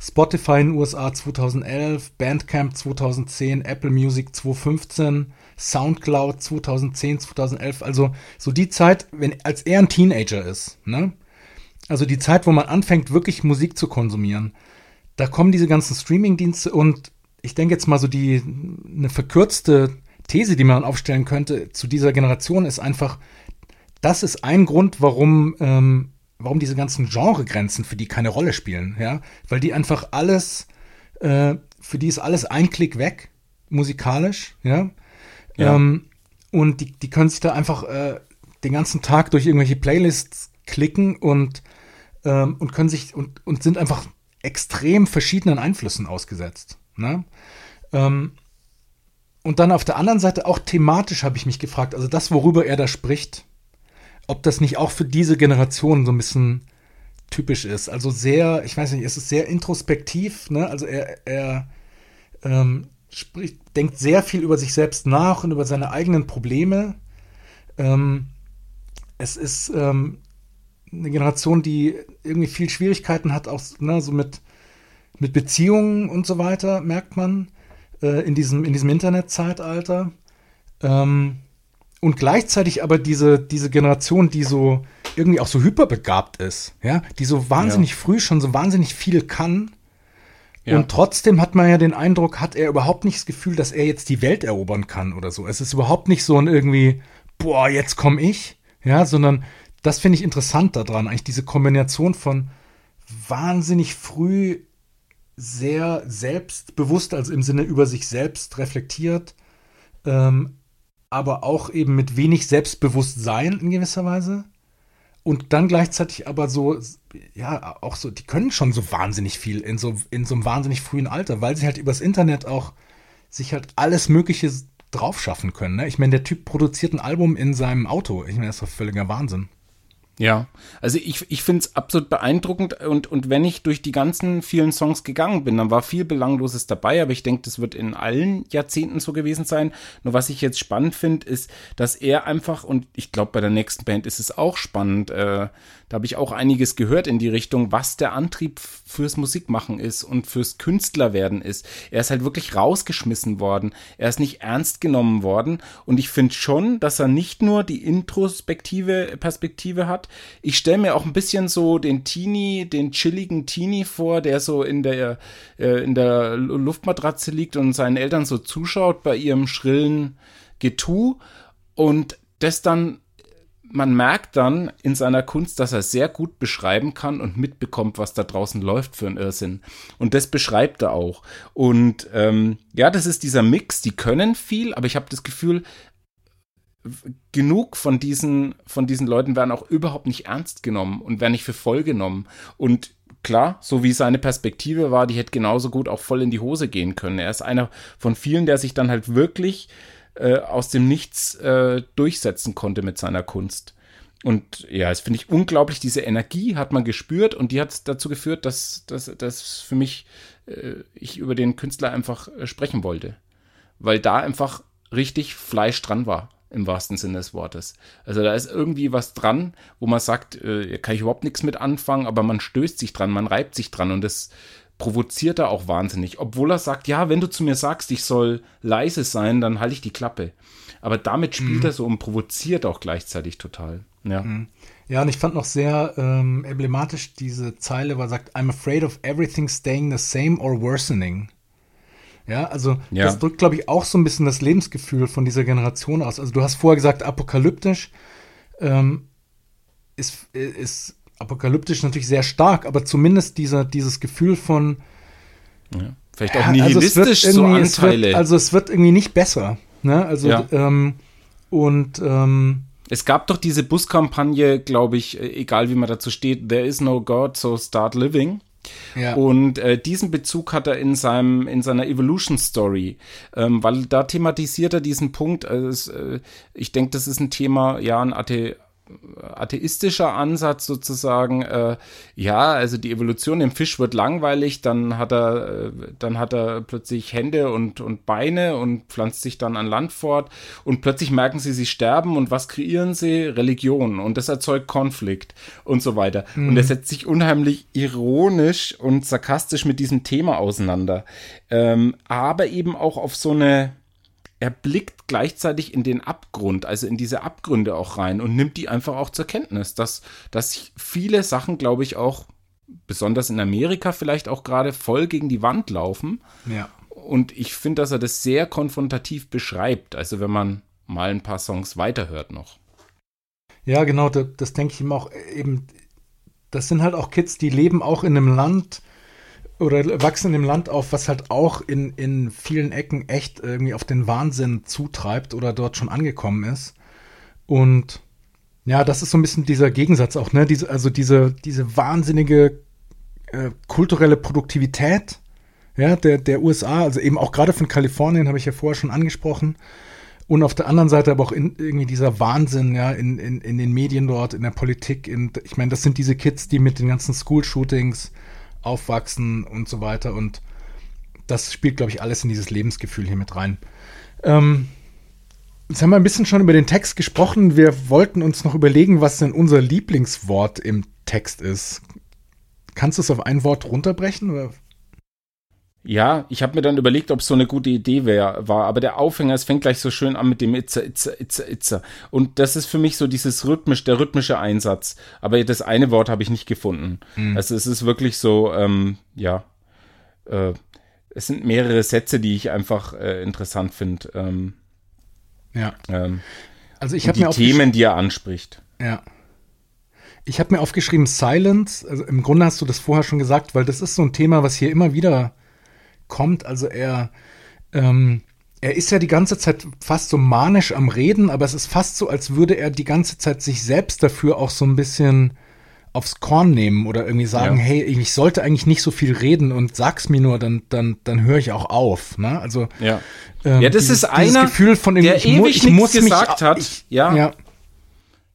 Spotify in den USA 2011, Bandcamp 2010, Apple Music 2015, Soundcloud 2010, 2011. Also so die Zeit, wenn als er ein Teenager ist, ne? Also die Zeit, wo man anfängt, wirklich Musik zu konsumieren. Da kommen diese ganzen Streaming-Dienste und ich denke jetzt mal so die eine verkürzte These, die man aufstellen könnte zu dieser Generation ist einfach, das ist ein Grund, warum, ähm, warum diese ganzen Genregrenzen für die keine Rolle spielen, ja, weil die einfach alles, äh, für die ist alles ein Klick weg, musikalisch, ja, Ja. Ähm, und die, die können sich da einfach äh, den ganzen Tag durch irgendwelche Playlists klicken und, ähm, und können sich und, und sind einfach extrem verschiedenen Einflüssen ausgesetzt. Ne? Ähm, und dann auf der anderen Seite auch thematisch habe ich mich gefragt, also das, worüber er da spricht, ob das nicht auch für diese Generation so ein bisschen typisch ist. Also sehr, ich weiß nicht, es ist sehr introspektiv, ne? Also er, er ähm, spricht, denkt sehr viel über sich selbst nach und über seine eigenen Probleme. Ähm, es ist ähm, eine Generation, die irgendwie viel Schwierigkeiten hat, auch ne, so mit, mit Beziehungen und so weiter, merkt man äh, in diesem, in diesem Internetzeitalter. Ähm, und gleichzeitig aber diese, diese Generation, die so irgendwie auch so hyperbegabt ist, ja, die so wahnsinnig früh schon so wahnsinnig viel kann. Ja. Und trotzdem hat man ja den Eindruck, hat er überhaupt nicht das Gefühl, dass er jetzt die Welt erobern kann oder so. Es ist überhaupt nicht so ein irgendwie, boah, jetzt komme ich, ja, sondern das finde ich interessant daran, eigentlich diese Kombination von wahnsinnig früh sehr selbstbewusst, also im Sinne über sich selbst reflektiert, ähm, aber auch eben mit wenig Selbstbewusstsein in gewisser Weise. Und dann gleichzeitig aber so, ja, auch so, die können schon so wahnsinnig viel in so, in so einem wahnsinnig frühen Alter, weil sie halt übers Internet auch sich halt alles Mögliche drauf schaffen können. Ne? Ich meine, der Typ produziert ein Album in seinem Auto. Ich meine, das ist doch völliger Wahnsinn. Ja, also ich, ich finde es absolut beeindruckend und, und wenn ich durch die ganzen vielen Songs gegangen bin, dann war viel Belangloses dabei, aber ich denke, das wird in allen Jahrzehnten so gewesen sein. Nur was ich jetzt spannend finde, ist, dass er einfach, und ich glaube, bei der nächsten Band ist es auch spannend, äh, da habe ich auch einiges gehört in die Richtung, was der Antrieb fürs Musikmachen ist und fürs Künstlerwerden ist. Er ist halt wirklich rausgeschmissen worden. Er ist nicht ernst genommen worden. Und ich finde schon, dass er nicht nur die introspektive Perspektive hat. Ich stelle mir auch ein bisschen so den Teenie, den chilligen Teenie vor, der so in der, äh, in der Luftmatratze liegt und seinen Eltern so zuschaut bei ihrem schrillen Getue und das dann man merkt dann in seiner Kunst, dass er sehr gut beschreiben kann und mitbekommt, was da draußen läuft für ein Irrsinn. Und das beschreibt er auch. Und ähm, ja, das ist dieser Mix, die können viel, aber ich habe das Gefühl, genug von diesen, von diesen Leuten werden auch überhaupt nicht ernst genommen und werden nicht für voll genommen. Und klar, so wie seine Perspektive war, die hätte genauso gut auch voll in die Hose gehen können. Er ist einer von vielen, der sich dann halt wirklich äh, aus dem Nichts äh, durchsetzen konnte mit seiner Kunst. Und ja, das finde ich unglaublich. Diese Energie hat man gespürt und die hat dazu geführt, dass, dass, dass für mich äh, ich über den Künstler einfach äh, sprechen wollte. Weil da einfach richtig Fleisch dran war, im wahrsten Sinne des Wortes. Also da ist irgendwie was dran, wo man sagt, äh, kann ich überhaupt nichts mit anfangen, aber man stößt sich dran, man reibt sich dran und das provoziert er auch wahnsinnig. Obwohl er sagt, ja, wenn du zu mir sagst, ich soll leise sein, dann halte ich die Klappe. Aber damit spielt er so und provoziert auch gleichzeitig total. Ja. Ja, und ich fand noch sehr ähm, emblematisch diese Zeile, wo er sagt, I'm afraid of everything staying the same or worsening. Ja, also Ja. das drückt, glaube ich, auch so ein bisschen das Lebensgefühl von dieser Generation aus. Also du hast vorher gesagt, apokalyptisch. Ähm, ist, ist apokalyptisch natürlich sehr stark, aber zumindest dieser, dieses Gefühl von ja, vielleicht auch nihilistisch also so Anteile. Wird, also es wird irgendwie nicht besser. Ne? Also Ja. ähm, und ähm, Es gab doch diese Buskampagne, glaube ich, äh, egal wie man dazu steht, There is no God, so start living. ja. Und äh, diesen Bezug hat er in seinem in seiner Evolution Story, ähm, weil da thematisiert er diesen Punkt. Also es, äh, ich denke, das ist ein Thema, ja, ein Athe atheistischer Ansatz sozusagen. Äh, ja, also die Evolution im Fisch wird langweilig, dann hat er äh, dann hat er plötzlich Hände und und Beine und pflanzt sich dann an Land fort und plötzlich merken sie, sie sterben und was kreieren sie? Religion und das erzeugt Konflikt und so weiter. Und er setzt sich unheimlich ironisch und sarkastisch mit diesem Thema auseinander, ähm, aber eben auch auf so eine er blickt gleichzeitig in den Abgrund, also in diese Abgründe auch rein und nimmt die einfach auch zur Kenntnis, dass, dass viele Sachen, glaube ich, auch besonders in Amerika vielleicht auch gerade voll gegen die Wand laufen. ja. Und ich finde, dass er das sehr konfrontativ beschreibt, also wenn man mal ein paar Songs weiterhört noch. Ja, genau, das, das denke ich ihm auch eben. Das sind halt auch Kids, die leben auch in einem Land oder wachsen in einem Land auf, was halt auch in, in vielen Ecken echt irgendwie auf den Wahnsinn zutreibt oder dort schon angekommen ist. Und ja, das ist so ein bisschen dieser Gegensatz auch, ne? Diese, also diese, diese wahnsinnige äh, kulturelle Produktivität ja, der, der USA, also eben auch gerade von Kalifornien, habe ich ja vorher schon angesprochen. Und auf der anderen Seite aber auch in, irgendwie dieser Wahnsinn, ja, in, in, in den Medien dort, in der Politik. In, ich meine, das sind diese Kids, die mit den ganzen School-Shootings aufwachsen und so weiter. Und das spielt, glaube ich, alles in dieses Lebensgefühl hier mit rein. Ähm, jetzt haben wir ein bisschen schon über den Text gesprochen. Wir wollten uns noch überlegen, was denn unser Lieblingswort im Text ist. Kannst du es auf ein Wort runterbrechen? Oder? Ja, ich habe mir dann überlegt, ob es so eine gute Idee wär, war, aber der Aufhänger, es fängt gleich so schön an mit dem Itzer, Itzer, Itzer, Itzer. Und das ist für mich so dieses rhythmisch, der rhythmische Einsatz. Aber das eine Wort habe ich nicht gefunden. Also es ist wirklich so, ähm, ja, äh, es sind mehrere Sätze, die ich einfach äh, interessant finde. Ähm, Ja. ähm, Also ich habe die mir Themen, die er anspricht. Ja. Ich habe mir aufgeschrieben Silence. Also im Grunde hast du das vorher schon gesagt, weil das ist so ein Thema, was hier immer wieder kommt. Also er, ähm, er ist ja die ganze Zeit fast so manisch am Reden, aber es ist fast so, als würde er die ganze Zeit sich selbst dafür auch so ein bisschen aufs Korn nehmen oder irgendwie sagen, Ja. hey, ich sollte eigentlich nicht so viel reden und sag's mir nur, dann, dann, dann höre ich auch auf. Ne? Also Ja. ähm, Ja, das dieses, ist einer, Gefühl von dem, der ich, ewig ich nichts muss mich, gesagt hat. Ich, Ja. ja,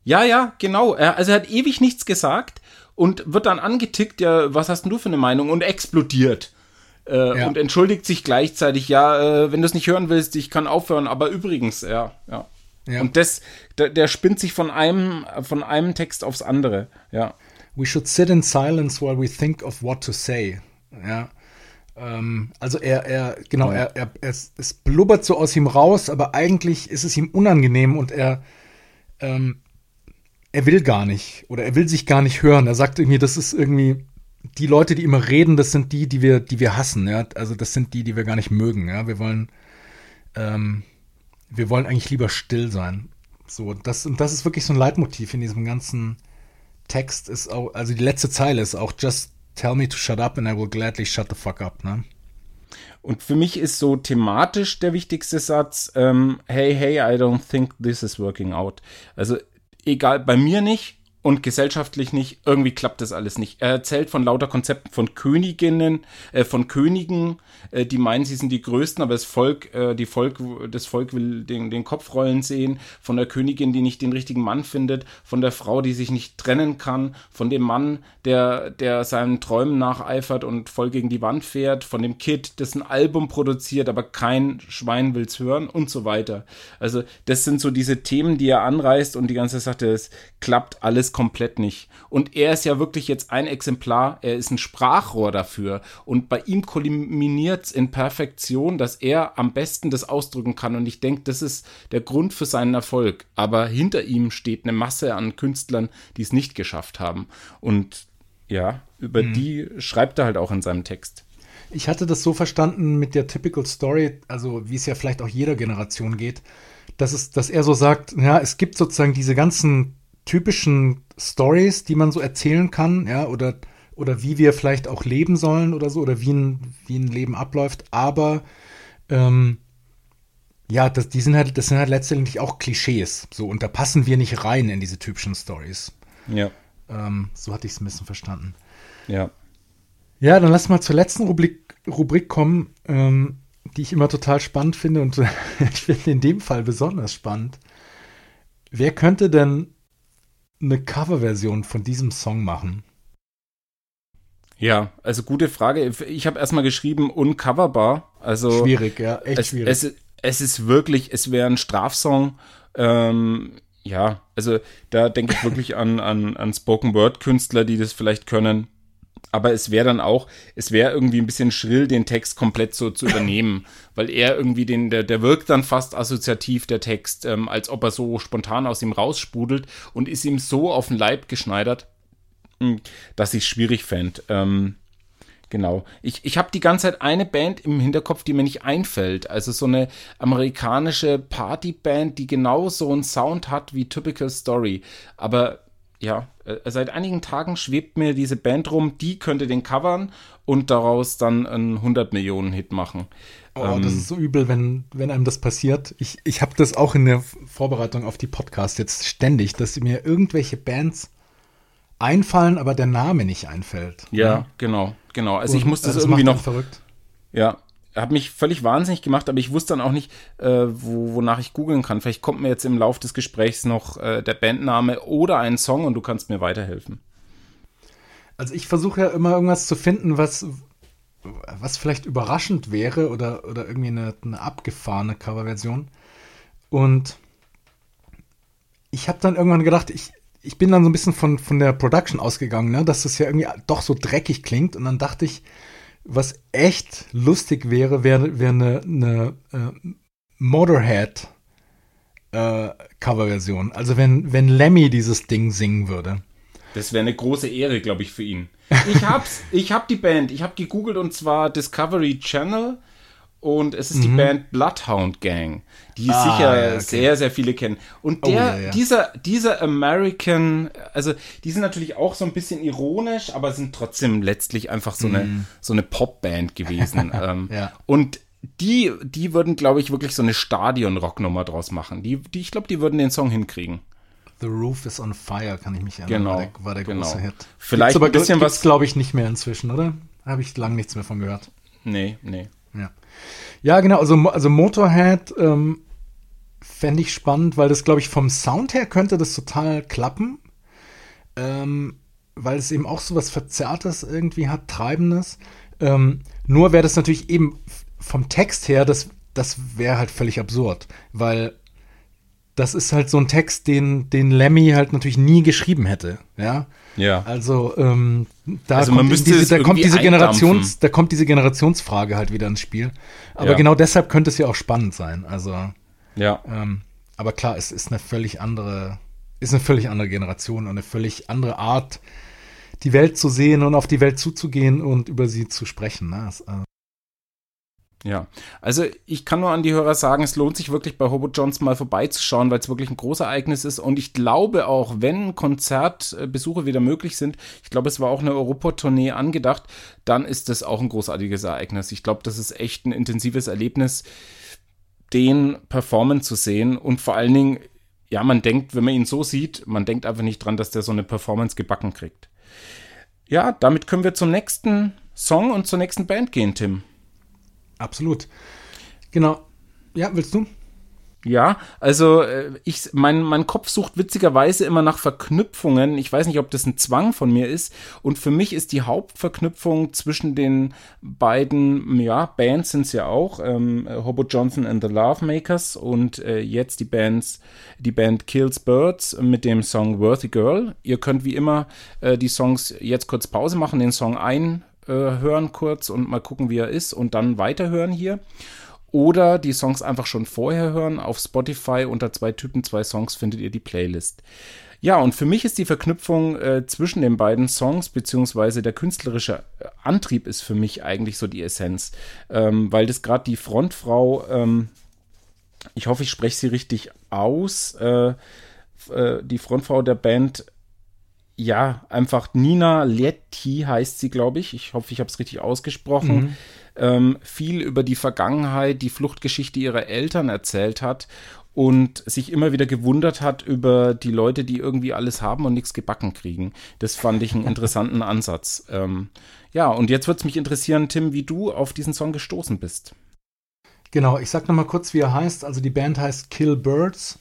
Ja, ja, genau. Er, also er hat ewig nichts gesagt und wird dann angetickt, ja, was hast denn du für eine Meinung? Und explodiert. Äh, Ja. Und entschuldigt sich gleichzeitig, ja, äh, wenn du es nicht hören willst, ich kann aufhören, aber übrigens, ja, ja. Ja. Und das, der, der spinnt sich von einem, von einem Text aufs andere, ja. We should sit in silence while we think of what to say. Ja. Ähm, also er, er, genau, Ja. er, er, es, es blubbert so aus ihm raus, aber eigentlich ist es ihm unangenehm und er, ähm, er will gar nicht oder er will sich gar nicht hören. Er sagt irgendwie, das ist irgendwie die Leute, die immer reden, das sind die, die wir, die wir hassen. Ja? Also das sind die, die wir gar nicht mögen. Ja? Wir wollen, ähm, wir wollen eigentlich lieber still sein. So, das, und das ist wirklich so ein Leitmotiv in diesem ganzen Text ist auch, also die letzte Zeile ist auch just tell me to shut up and I will gladly shut the fuck up, ne? Und für mich ist so thematisch der wichtigste Satz, ähm, hey, hey, I don't think this is working out. Also egal, bei mir nicht und gesellschaftlich nicht, irgendwie klappt das alles nicht. Er erzählt von lauter Konzepten von Königinnen, äh, von Königen, äh, die meinen, sie sind die Größten, aber das Volk, äh, die Volk, das Volk will den, den Kopf rollen sehen, von der Königin, die nicht den richtigen Mann findet, von der Frau, die sich nicht trennen kann, von dem Mann, der, der seinen Träumen nacheifert und voll gegen die Wand fährt, von dem Kid, das ein Album produziert, aber kein Schwein will's hören und so weiter. Also das sind so diese Themen, die er anreißt und die ganze sagt, es klappt alles komplett nicht. Und er ist ja wirklich jetzt ein Exemplar, er ist ein Sprachrohr dafür und bei ihm kulminiert's in Perfektion, dass er am besten das ausdrücken kann und ich denke, das ist der Grund für seinen Erfolg. Aber hinter ihm steht eine Masse an Künstlern, die es nicht geschafft haben und ja, über die schreibt er halt auch in seinem Text. Ich hatte das so verstanden mit der Typical Story, also wie es ja vielleicht auch jeder Generation geht, dass es, dass er so sagt, ja, es gibt sozusagen diese ganzen typischen Stories, die man so erzählen kann, ja, oder, oder wie wir vielleicht auch leben sollen oder so, oder wie ein, wie ein Leben abläuft, aber ähm, ja, das, die sind halt, das sind halt letztendlich auch Klischees. So, und da passen wir nicht rein in diese typischen Stories. Ja. Ähm, so hatte ich es ein bisschen verstanden. Ja. Ja, dann lass mal zur letzten Rubrik, Rubrik kommen, ähm, die ich immer total spannend finde und ich finde in dem Fall besonders spannend. Wer könnte denn eine Coverversion von diesem Song machen? Ja, also gute Frage. Ich habe erstmal geschrieben, uncoverbar. Also schwierig, ja, echt es, schwierig. Es, es ist wirklich, es wäre ein Strafsong. Ähm, ja, also da denke ich wirklich an, an, an Spoken-Word-Künstler, die das vielleicht können. Aber es wäre dann auch, es wäre irgendwie ein bisschen schrill, den Text komplett so zu übernehmen, weil er irgendwie den, der, der wirkt dann fast assoziativ, der Text, ähm, als ob er so spontan aus ihm raussprudelt und ist ihm so auf den Leib geschneidert, hm, dass ich es schwierig fände. Ähm, Genau. Ich, ich habe die ganze Zeit eine Band im Hinterkopf, die mir nicht einfällt. Also so eine amerikanische Partyband, die genau so einen Sound hat wie Typical Story. Aber ja, äh, seit einigen Tagen schwebt mir diese Band rum, die könnte den covern und daraus dann einen 100 Millionen Hit machen. Oh, ähm, das ist so übel, wenn, wenn einem das passiert. Ich, ich habe das auch in der Vorbereitung auf die Podcast jetzt ständig, dass mir irgendwelche Bands einfallen, aber der Name nicht einfällt. Ja, ja. genau, genau. Also und, ich musste das, das irgendwie noch verrückt. Ja, hat mich völlig wahnsinnig gemacht, aber ich wusste dann auch nicht, äh, wo, wonach ich googeln kann. Vielleicht kommt mir jetzt im Laufe des Gesprächs noch äh, der Bandname oder ein Song und du kannst mir weiterhelfen. Also ich versuche ja immer irgendwas zu finden, was, was vielleicht überraschend wäre oder, oder irgendwie eine, eine abgefahrene Coverversion. Und ich habe dann irgendwann gedacht, ich, ich bin dann so ein bisschen von, von der Production ausgegangen, ne, dass das ja irgendwie doch so dreckig klingt. Und dann dachte ich, was echt lustig wäre, wäre wär eine, eine äh, Motorhead äh, Coverversion. Also wenn, wenn Lemmy dieses Ding singen würde. Das wäre eine große Ehre, glaube ich, für ihn. Ich hab's, ich hab die Band, ich habe gegoogelt und zwar Discovery Channel und es ist mhm. die Band Bloodhound Gang, die ah, sicher ja, okay. sehr, sehr viele kennen. Und oh, der, oh, ja, ja. dieser, dieser American, also die sind natürlich auch so ein bisschen ironisch, aber sind trotzdem letztlich einfach so mhm. eine, so eine Popband gewesen. ähm, und die, die würden, glaube ich, wirklich so eine Stadion-Rocknummer draus machen. Die, die, ich glaube, die würden den Song hinkriegen. The Roof is on Fire, kann ich mich erinnern. Genau. War der, war der genau. große Hit. Vielleicht gibt's aber ein bisschen was. glaube ich, nicht mehr inzwischen, oder? Habe ich lange nichts mehr von gehört. Nee, nee. Ja. Ja, genau, also, also Motorhead ähm, fände ich spannend, weil das, glaube ich, vom Sound her könnte das total klappen. Ähm, weil es eben auch so was Verzerrtes irgendwie hat, Treibendes. Ähm, nur wäre das natürlich eben vom Text her, das, das wäre halt völlig absurd, weil das ist halt so ein Text, den, den Lemmy halt natürlich nie geschrieben hätte. Ja. Ja. Also, ähm, da, also kommt diese, da kommt diese Generations, da kommt diese Generationsfrage halt wieder ins Spiel. Aber ja. genau deshalb könnte es ja auch spannend sein. Also, ja. Ähm, aber klar, es ist eine völlig andere, ist eine völlig andere Generation und eine völlig andere Art, die Welt zu sehen und auf die Welt zuzugehen und über sie zu sprechen. Ne? Das, äh, ja, also ich kann nur an die Hörer sagen, es lohnt sich wirklich bei Hobo Johnson mal vorbeizuschauen, weil es wirklich ein großes Ereignis ist. Und ich glaube auch, wenn Konzertbesuche wieder möglich sind, ich glaube, es war auch eine Europatournee angedacht, dann ist das auch ein großartiges Ereignis. Ich glaube, das ist echt ein intensives Erlebnis, den performen zu sehen. Und vor allen Dingen, ja, man denkt, wenn man ihn so sieht, man denkt einfach nicht dran, dass der so eine Performance gebacken kriegt. Ja, damit können wir zum nächsten Song und zur nächsten Band gehen, Tim. Absolut. Genau. Ja, willst du? Ja, also äh, ich, mein, mein Kopf sucht witzigerweise immer nach Verknüpfungen. Ich weiß nicht, ob das ein Zwang von mir ist. Und für mich ist die Hauptverknüpfung zwischen den beiden, ja, Bands sind es ja auch, ähm, Hobo Johnson and the Love Makers und äh, jetzt die Bands, die Band Kills Birds mit dem Song Worthy Girl. Ihr könnt wie immer äh, die Songs jetzt kurz Pause machen, den Song ein äh, hören kurz und mal gucken, wie er ist und dann weiterhören hier. Oder die Songs einfach schon vorher hören. Auf Spotify unter zwei Typen, zwei Songs findet ihr die Playlist. Ja, und für mich ist die Verknüpfung äh, zwischen den beiden Songs, beziehungsweise der künstlerische äh, Antrieb ist für mich eigentlich so die Essenz. Ähm, weil das gerade die Frontfrau, ähm, ich hoffe, ich spreche sie richtig aus, äh, äh, die Frontfrau der Band, ja, einfach Nina Lietti heißt sie, glaube ich. Ich hoffe, ich habe es richtig ausgesprochen. Mhm. Ähm, viel über die Vergangenheit, die Fluchtgeschichte ihrer Eltern erzählt hat und sich immer wieder gewundert hat über die Leute, die irgendwie alles haben und nichts gebacken kriegen. Das fand ich einen interessanten Ansatz. Ähm, ja, und jetzt würde es mich interessieren, Tim, wie du auf diesen Song gestoßen bist. Genau, ich sag nochmal kurz, wie er heißt. Also die Band heißt Kill Birds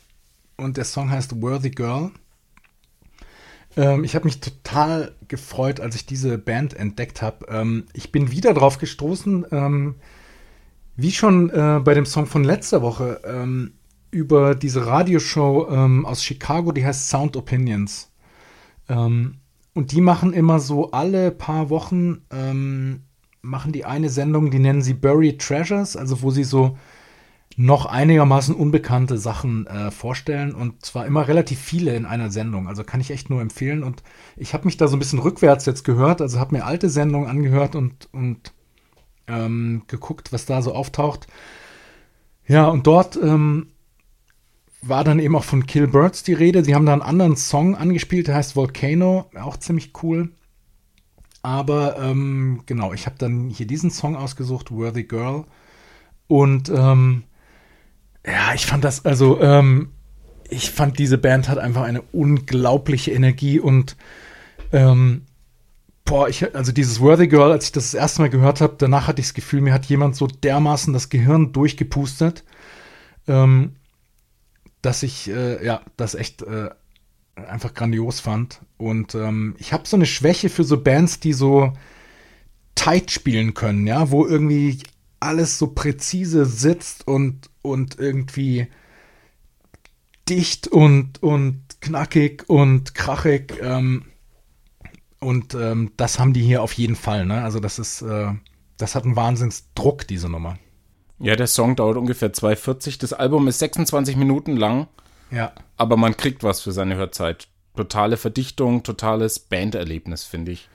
und der Song heißt Worthy Girl. Ähm, ich habe mich total gefreut, als ich diese Band entdeckt habe. Ähm, ich bin wieder drauf gestoßen, ähm, wie schon äh, bei dem Song von letzter Woche ähm, über diese Radioshow ähm, aus Chicago, die heißt Sound Opinions. Ähm, und die machen immer so alle paar Wochen, machen die eine Sendung, die nennen sie Buried Treasures, also wo sie so noch einigermaßen unbekannte Sachen äh, vorstellen und zwar immer relativ viele in einer Sendung. Also kann ich echt nur empfehlen. Und ich habe mich da so ein bisschen rückwärts jetzt gehört, also habe mir alte Sendungen angehört und, und ähm, geguckt, was da so auftaucht. Ja, und dort ähm, war dann eben auch von Kill Birds die Rede. Sie haben da einen anderen Song angespielt, der heißt Volcano, auch ziemlich cool. Aber ähm, genau, ich habe dann hier diesen Song ausgesucht, Worthy Girl. Und ähm, ja, ich fand das, also ähm, ich fand diese Band hat einfach eine unglaubliche Energie und ähm, boah, ich, also dieses Worthy Girl, als ich das das erste Mal gehört habe, danach hatte ich das Gefühl, mir hat jemand so dermaßen das Gehirn durchgepustet. Ähm, dass ich äh, ja das echt äh, einfach grandios fand. Und ähm, ich habe so eine Schwäche für so Bands, die so tight spielen können, ja, wo irgendwie alles so präzise sitzt und, und irgendwie dicht und, und knackig und krachig. Ähm, und ähm, das haben die hier auf jeden Fall, ne? Also das ist, äh, das hat einen Wahnsinnsdruck, diese Nummer. Ja, der Song dauert ungefähr 2,40. Das Album ist 26 Minuten lang. Ja. Aber man kriegt was für seine Hörzeit. Totale Verdichtung, totales Banderlebnis, finde ich.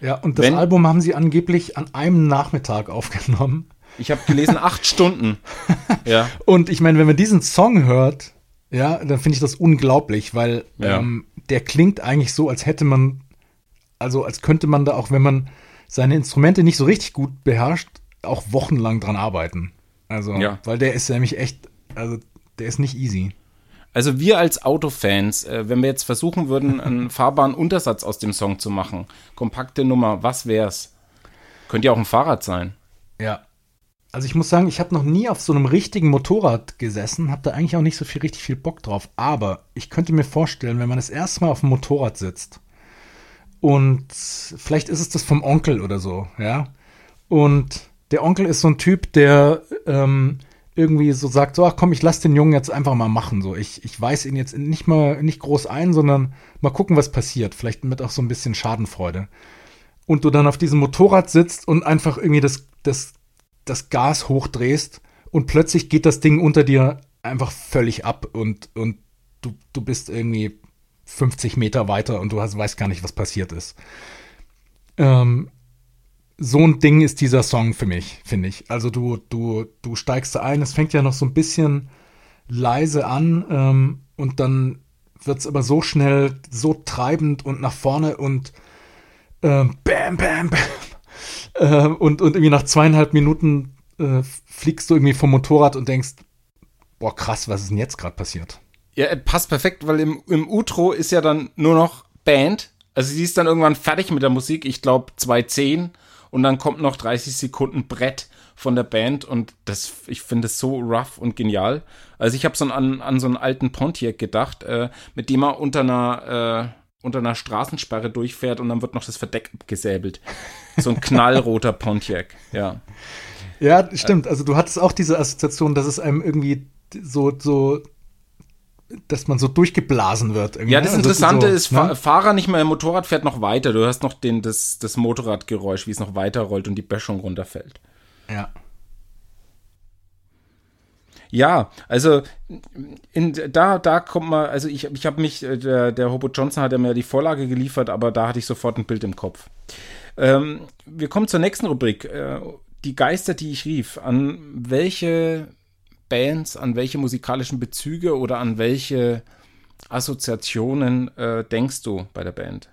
Ja, und das Wenn, Album haben sie angeblich an einem Nachmittag aufgenommen. Ich habe gelesen, acht Stunden. Ja. Und ich meine, wenn man diesen Song hört, ja, dann finde ich das unglaublich, weil ja. ähm, der klingt eigentlich so, als hätte man, also als könnte man da auch, wenn man seine Instrumente nicht so richtig gut beherrscht, auch wochenlang dran arbeiten. Also, ja. weil der ist nämlich echt, also der ist nicht easy. Also wir als Autofans, äh, wenn wir jetzt versuchen würden, einen fahrbaren Untersatz aus dem Song zu machen, kompakte Nummer, was wär's? Könnte ja auch ein Fahrrad sein. Ja. Also ich muss sagen, ich habe noch nie auf so einem richtigen Motorrad gesessen, habe da eigentlich auch nicht so viel richtig viel Bock drauf. Aber ich könnte mir vorstellen, wenn man das erste Mal auf dem Motorrad sitzt und vielleicht ist es das vom Onkel oder so, ja, und der Onkel ist so ein Typ, der ähm, irgendwie so sagt, so, ach komm, ich lass den Jungen jetzt einfach mal machen. So, ich, ich weiß ihn jetzt nicht mal nicht groß ein, sondern mal gucken, was passiert. Vielleicht mit auch so ein bisschen Schadenfreude. Und du dann auf diesem Motorrad sitzt und einfach irgendwie das, das, das Gas hochdrehst und plötzlich geht das Ding unter dir einfach völlig ab und, und du, du bist irgendwie 50 Meter weiter und du hast, weißt gar nicht, was passiert ist. Ähm, so ein Ding ist dieser Song für mich, finde ich. Also du, du, du steigst da ein, es fängt ja noch so ein bisschen leise an ähm, und dann wird es aber so schnell, so treibend und nach vorne und äh, bam, bam, bam. Äh, und, und irgendwie nach zweieinhalb Minuten äh, fliegst du irgendwie vom Motorrad und denkst, boah, krass, was ist denn jetzt gerade passiert? Ja, passt perfekt, weil im, im Outro ist ja dann nur noch Band. Also sie ist dann irgendwann fertig mit der Musik, ich glaube 2.10 und dann kommt noch 30 Sekunden Brett von der Band und das, ich finde es so rough und genial. Also ich habe so an, an so einen alten Pontiac gedacht, äh, mit dem er unter einer, äh, unter einer Straßensperre durchfährt und dann wird noch das Verdeck abgesäbelt. So ein knallroter Pontiac, ja. Ja, stimmt. Also du hattest auch diese Assoziation, dass es einem irgendwie so, so dass man so durchgeblasen wird. Ja, das ne? also Interessante so, ist, ne? Fahrer nicht mehr im Motorrad fährt noch weiter. Du hörst noch den, das, das Motorradgeräusch, wie es noch weiter rollt und die Böschung runterfällt. Ja. Ja, also in, da, da kommt man, also ich, ich habe mich, äh, der, der Hobo Johnson hat ja mir die Vorlage geliefert, aber da hatte ich sofort ein Bild im Kopf. Ähm, wir kommen zur nächsten Rubrik. Äh, die Geister, die ich rief. An welche Bands, an welche musikalischen Bezüge oder an welche Assoziationen äh, denkst du bei der Band?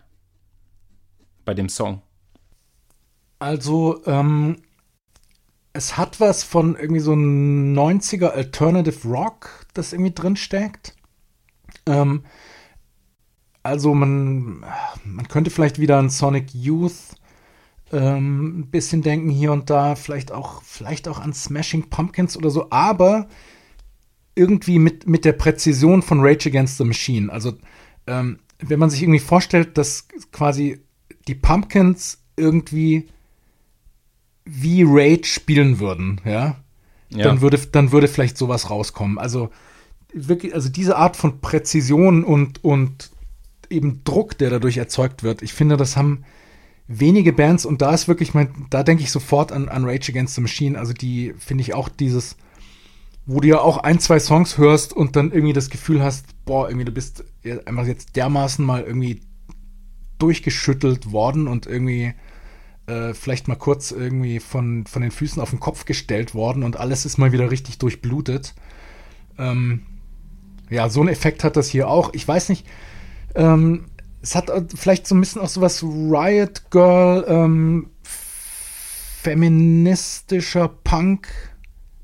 Bei dem Song? Also, ähm, es hat was von irgendwie so ein 90er Alternative Rock, das irgendwie drin steckt. Ähm, also man, man könnte vielleicht wieder an Sonic Youth ähm, ein bisschen denken hier und da, vielleicht auch, vielleicht auch an Smashing Pumpkins oder so, aber irgendwie mit, mit der Präzision von Rage Against the Machine. Also ähm, wenn man sich irgendwie vorstellt, dass quasi die Pumpkins irgendwie wie Rage spielen würden, ja, ja. Dann, würde, dann würde vielleicht sowas rauskommen. Also wirklich, also diese Art von Präzision und, und eben Druck, der dadurch erzeugt wird, ich finde, das haben wenige Bands und da ist wirklich mein, da denke ich sofort an, an Rage Against the Machine. Also die finde ich auch dieses, wo du ja auch ein, zwei Songs hörst und dann irgendwie das Gefühl hast, boah, irgendwie du bist einfach jetzt dermaßen mal irgendwie durchgeschüttelt worden und irgendwie äh, vielleicht mal kurz irgendwie von, von den Füßen auf den Kopf gestellt worden und alles ist mal wieder richtig durchblutet. Ähm, ja, so einen Effekt hat das hier auch. Ich weiß nicht, ähm, es hat vielleicht so ein bisschen auch so was Riot Girl, ähm, feministischer Punk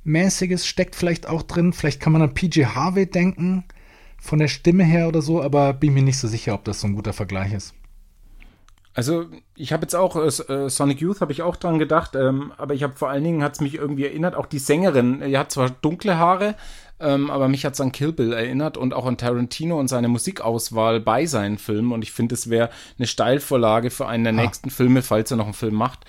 mäßiges steckt vielleicht auch drin. Vielleicht kann man an PJ Harvey denken, von der Stimme her oder so, aber bin mir nicht so sicher, ob das so ein guter Vergleich ist. Also ich habe jetzt auch äh, äh, Sonic Youth habe ich auch dran gedacht, ähm, aber ich habe vor allen Dingen hat es mich irgendwie erinnert, auch die Sängerin, die hat zwar dunkle Haare, ähm, aber mich hat es an Kill Bill erinnert und auch an Tarantino und seine Musikauswahl bei seinen Filmen und ich finde, es wäre eine Steilvorlage für einen der ah. nächsten Filme, falls er noch einen Film macht.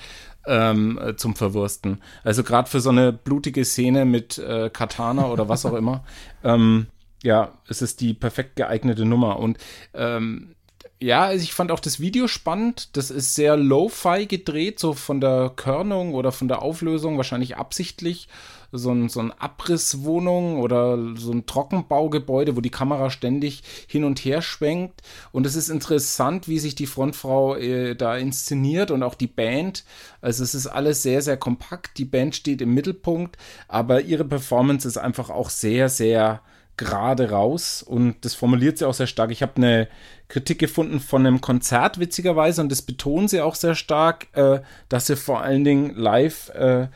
Ähm, äh, zum Verwursten. Also gerade für so eine blutige Szene mit äh, Katana oder was auch immer, ähm, ja, es ist die perfekt geeignete Nummer. Und ähm, ja, also ich fand auch das Video spannend. Das ist sehr lo-fi gedreht, so von der Körnung oder von der Auflösung, wahrscheinlich absichtlich. So ein, so ein Abrisswohnung oder so ein Trockenbaugebäude, wo die Kamera ständig hin und her schwenkt. Und es ist interessant, wie sich die Frontfrau äh, da inszeniert und auch die Band. Also es ist alles sehr, sehr kompakt. Die Band steht im Mittelpunkt, aber ihre Performance ist einfach auch sehr, sehr gerade raus und das formuliert sie auch sehr stark. Ich habe eine Kritik gefunden von einem Konzert, witzigerweise, und das betonen sie auch sehr stark, äh, dass sie vor allen Dingen live äh,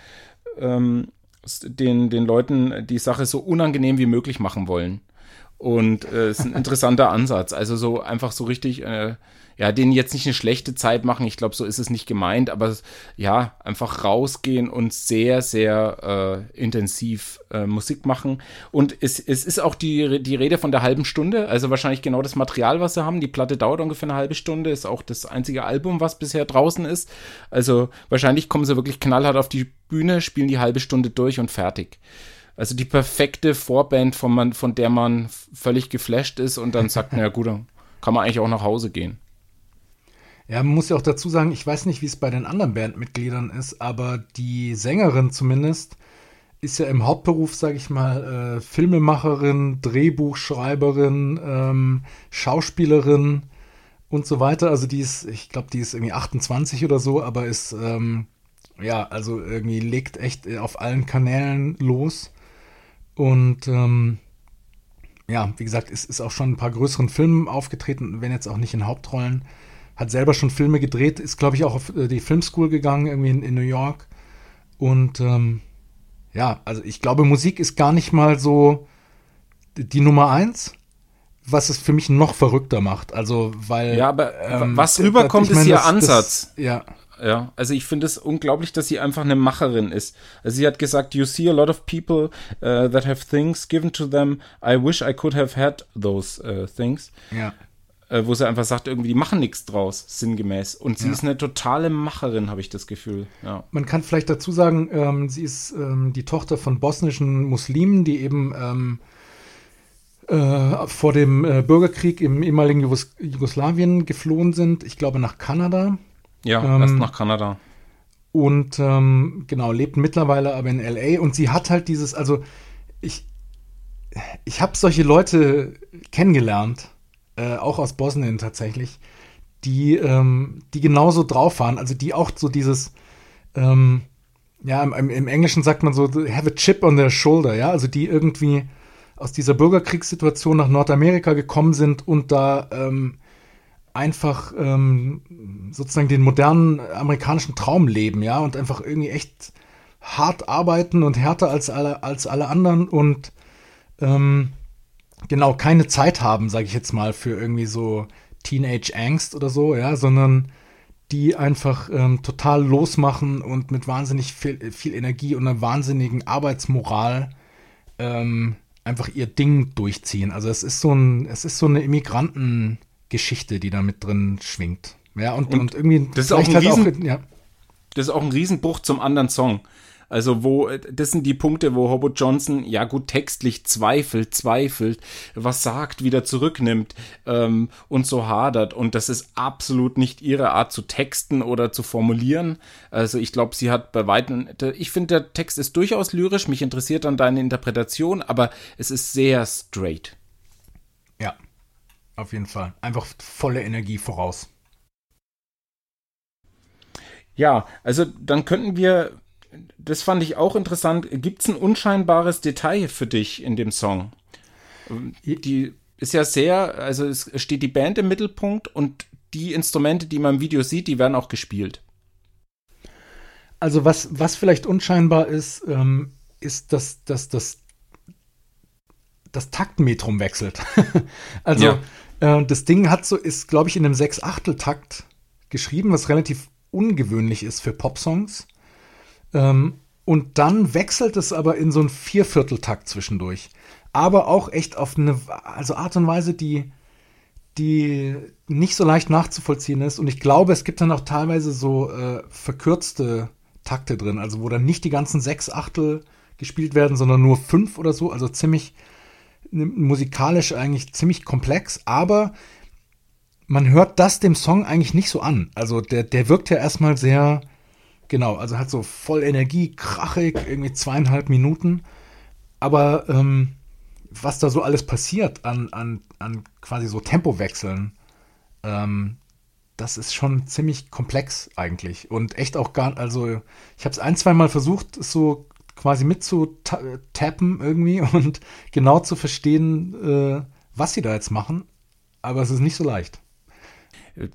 ähm, den, den Leuten die Sache so unangenehm wie möglich machen wollen. Und es äh, ist ein interessanter Ansatz. Also so einfach so richtig äh, ja, denen jetzt nicht eine schlechte Zeit machen. Ich glaube, so ist es nicht gemeint, aber ja, einfach rausgehen und sehr, sehr äh, intensiv äh, Musik machen. Und es, es ist auch die, die Rede von der halben Stunde, also wahrscheinlich genau das Material, was sie haben. Die Platte dauert ungefähr eine halbe Stunde, ist auch das einzige Album, was bisher draußen ist. Also wahrscheinlich kommen sie wirklich knallhart auf die Bühne, spielen die halbe Stunde durch und fertig. Also die perfekte Vorband, von, man, von der man völlig geflasht ist und dann sagt, na gut, dann kann man eigentlich auch nach Hause gehen. Ja, man muss ja auch dazu sagen, ich weiß nicht, wie es bei den anderen Bandmitgliedern ist, aber die Sängerin zumindest ist ja im Hauptberuf, sage ich mal, äh, Filmemacherin, Drehbuchschreiberin, ähm, Schauspielerin und so weiter. Also die ist, ich glaube, die ist irgendwie 28 oder so, aber ist, ähm, ja, also irgendwie legt echt auf allen Kanälen los. Und ähm, ja, wie gesagt, ist, ist auch schon ein paar größeren Filmen aufgetreten, wenn jetzt auch nicht in Hauptrollen hat selber schon Filme gedreht, ist, glaube ich, auch auf äh, die Filmschool gegangen, irgendwie in, in New York. Und ähm, ja, also ich glaube, Musik ist gar nicht mal so die Nummer eins, was es für mich noch verrückter macht. Also, weil. Ja, aber ähm, was rüberkommt, ich mein, ist ihr das, Ansatz. Das, ja. Ja, also ich finde es unglaublich, dass sie einfach eine Macherin ist. Also sie hat gesagt, you see a lot of people uh, that have things given to them. I wish I could have had those uh, things. Ja äh, wo sie einfach sagt, irgendwie, die machen nichts draus, sinngemäß. Und sie ja. ist eine totale Macherin, habe ich das Gefühl. Ja. Man kann vielleicht dazu sagen, ähm, sie ist ähm, die Tochter von bosnischen Muslimen, die eben ähm, äh, vor dem äh, Bürgerkrieg im ehemaligen Jugos Jugoslawien geflohen sind. Ich glaube nach Kanada. Ja, ähm, erst nach Kanada. Und ähm, genau, lebt mittlerweile aber in LA. Und sie hat halt dieses, also ich, ich habe solche Leute kennengelernt äh, auch aus Bosnien tatsächlich, die, ähm, die genauso drauf waren, also die auch so dieses, ähm, ja, im, im, Englischen sagt man so, have a chip on their shoulder, ja, also die irgendwie aus dieser Bürgerkriegssituation nach Nordamerika gekommen sind und da ähm, einfach ähm, sozusagen den modernen amerikanischen Traum leben, ja, und einfach irgendwie echt hart arbeiten und härter als alle, als alle anderen und ähm, genau keine Zeit haben, sage ich jetzt mal, für irgendwie so Teenage Angst oder so, ja, sondern die einfach ähm, total losmachen und mit wahnsinnig viel, viel, Energie und einer wahnsinnigen Arbeitsmoral ähm, einfach ihr Ding durchziehen. Also es ist so ein, es ist so eine Immigrantengeschichte, die da mit drin schwingt. Ja, und, und, und irgendwie das ist auch ein, halt Riesen, auch, ja. das ist auch ein Riesenbruch zum anderen Song. Also wo, das sind die Punkte, wo Hobo Johnson, ja gut, textlich zweifelt, zweifelt, was sagt, wieder zurücknimmt ähm, und so hadert. Und das ist absolut nicht ihre Art zu texten oder zu formulieren. Also ich glaube, sie hat bei weitem, ich finde, der Text ist durchaus lyrisch, mich interessiert dann deine Interpretation, aber es ist sehr straight. Auf jeden Fall. Einfach volle Energie voraus. Ja, also dann könnten wir das fand ich auch interessant. Gibt es ein unscheinbares Detail für dich in dem Song? Die ist ja sehr, also es steht die Band im Mittelpunkt und die Instrumente, die man im Video sieht, die werden auch gespielt. Also was, was vielleicht unscheinbar ist, ähm, ist, dass, dass, dass das Taktmetrum wechselt. also ja. äh, das Ding hat so, ist, glaube ich, in einem Sechs-Achtel-Takt geschrieben, was relativ ungewöhnlich ist für Popsongs. Ähm, und dann wechselt es aber in so einen Viervierteltakt zwischendurch. Aber auch echt auf eine also Art und Weise, die, die nicht so leicht nachzuvollziehen ist. Und ich glaube, es gibt dann auch teilweise so äh, verkürzte Takte drin, also wo dann nicht die ganzen sechs Achtel gespielt werden, sondern nur fünf oder so. Also ziemlich musikalisch eigentlich ziemlich komplex, aber man hört das dem Song eigentlich nicht so an. Also der, der wirkt ja erstmal sehr Genau, also hat so voll Energie, krachig, irgendwie zweieinhalb Minuten. Aber ähm, was da so alles passiert an, an, an quasi so Tempowechseln, ähm, das ist schon ziemlich komplex eigentlich. Und echt auch gar, also ich habe es ein, zwei Mal versucht, so quasi mitzutappen irgendwie und genau zu verstehen, äh, was sie da jetzt machen. Aber es ist nicht so leicht.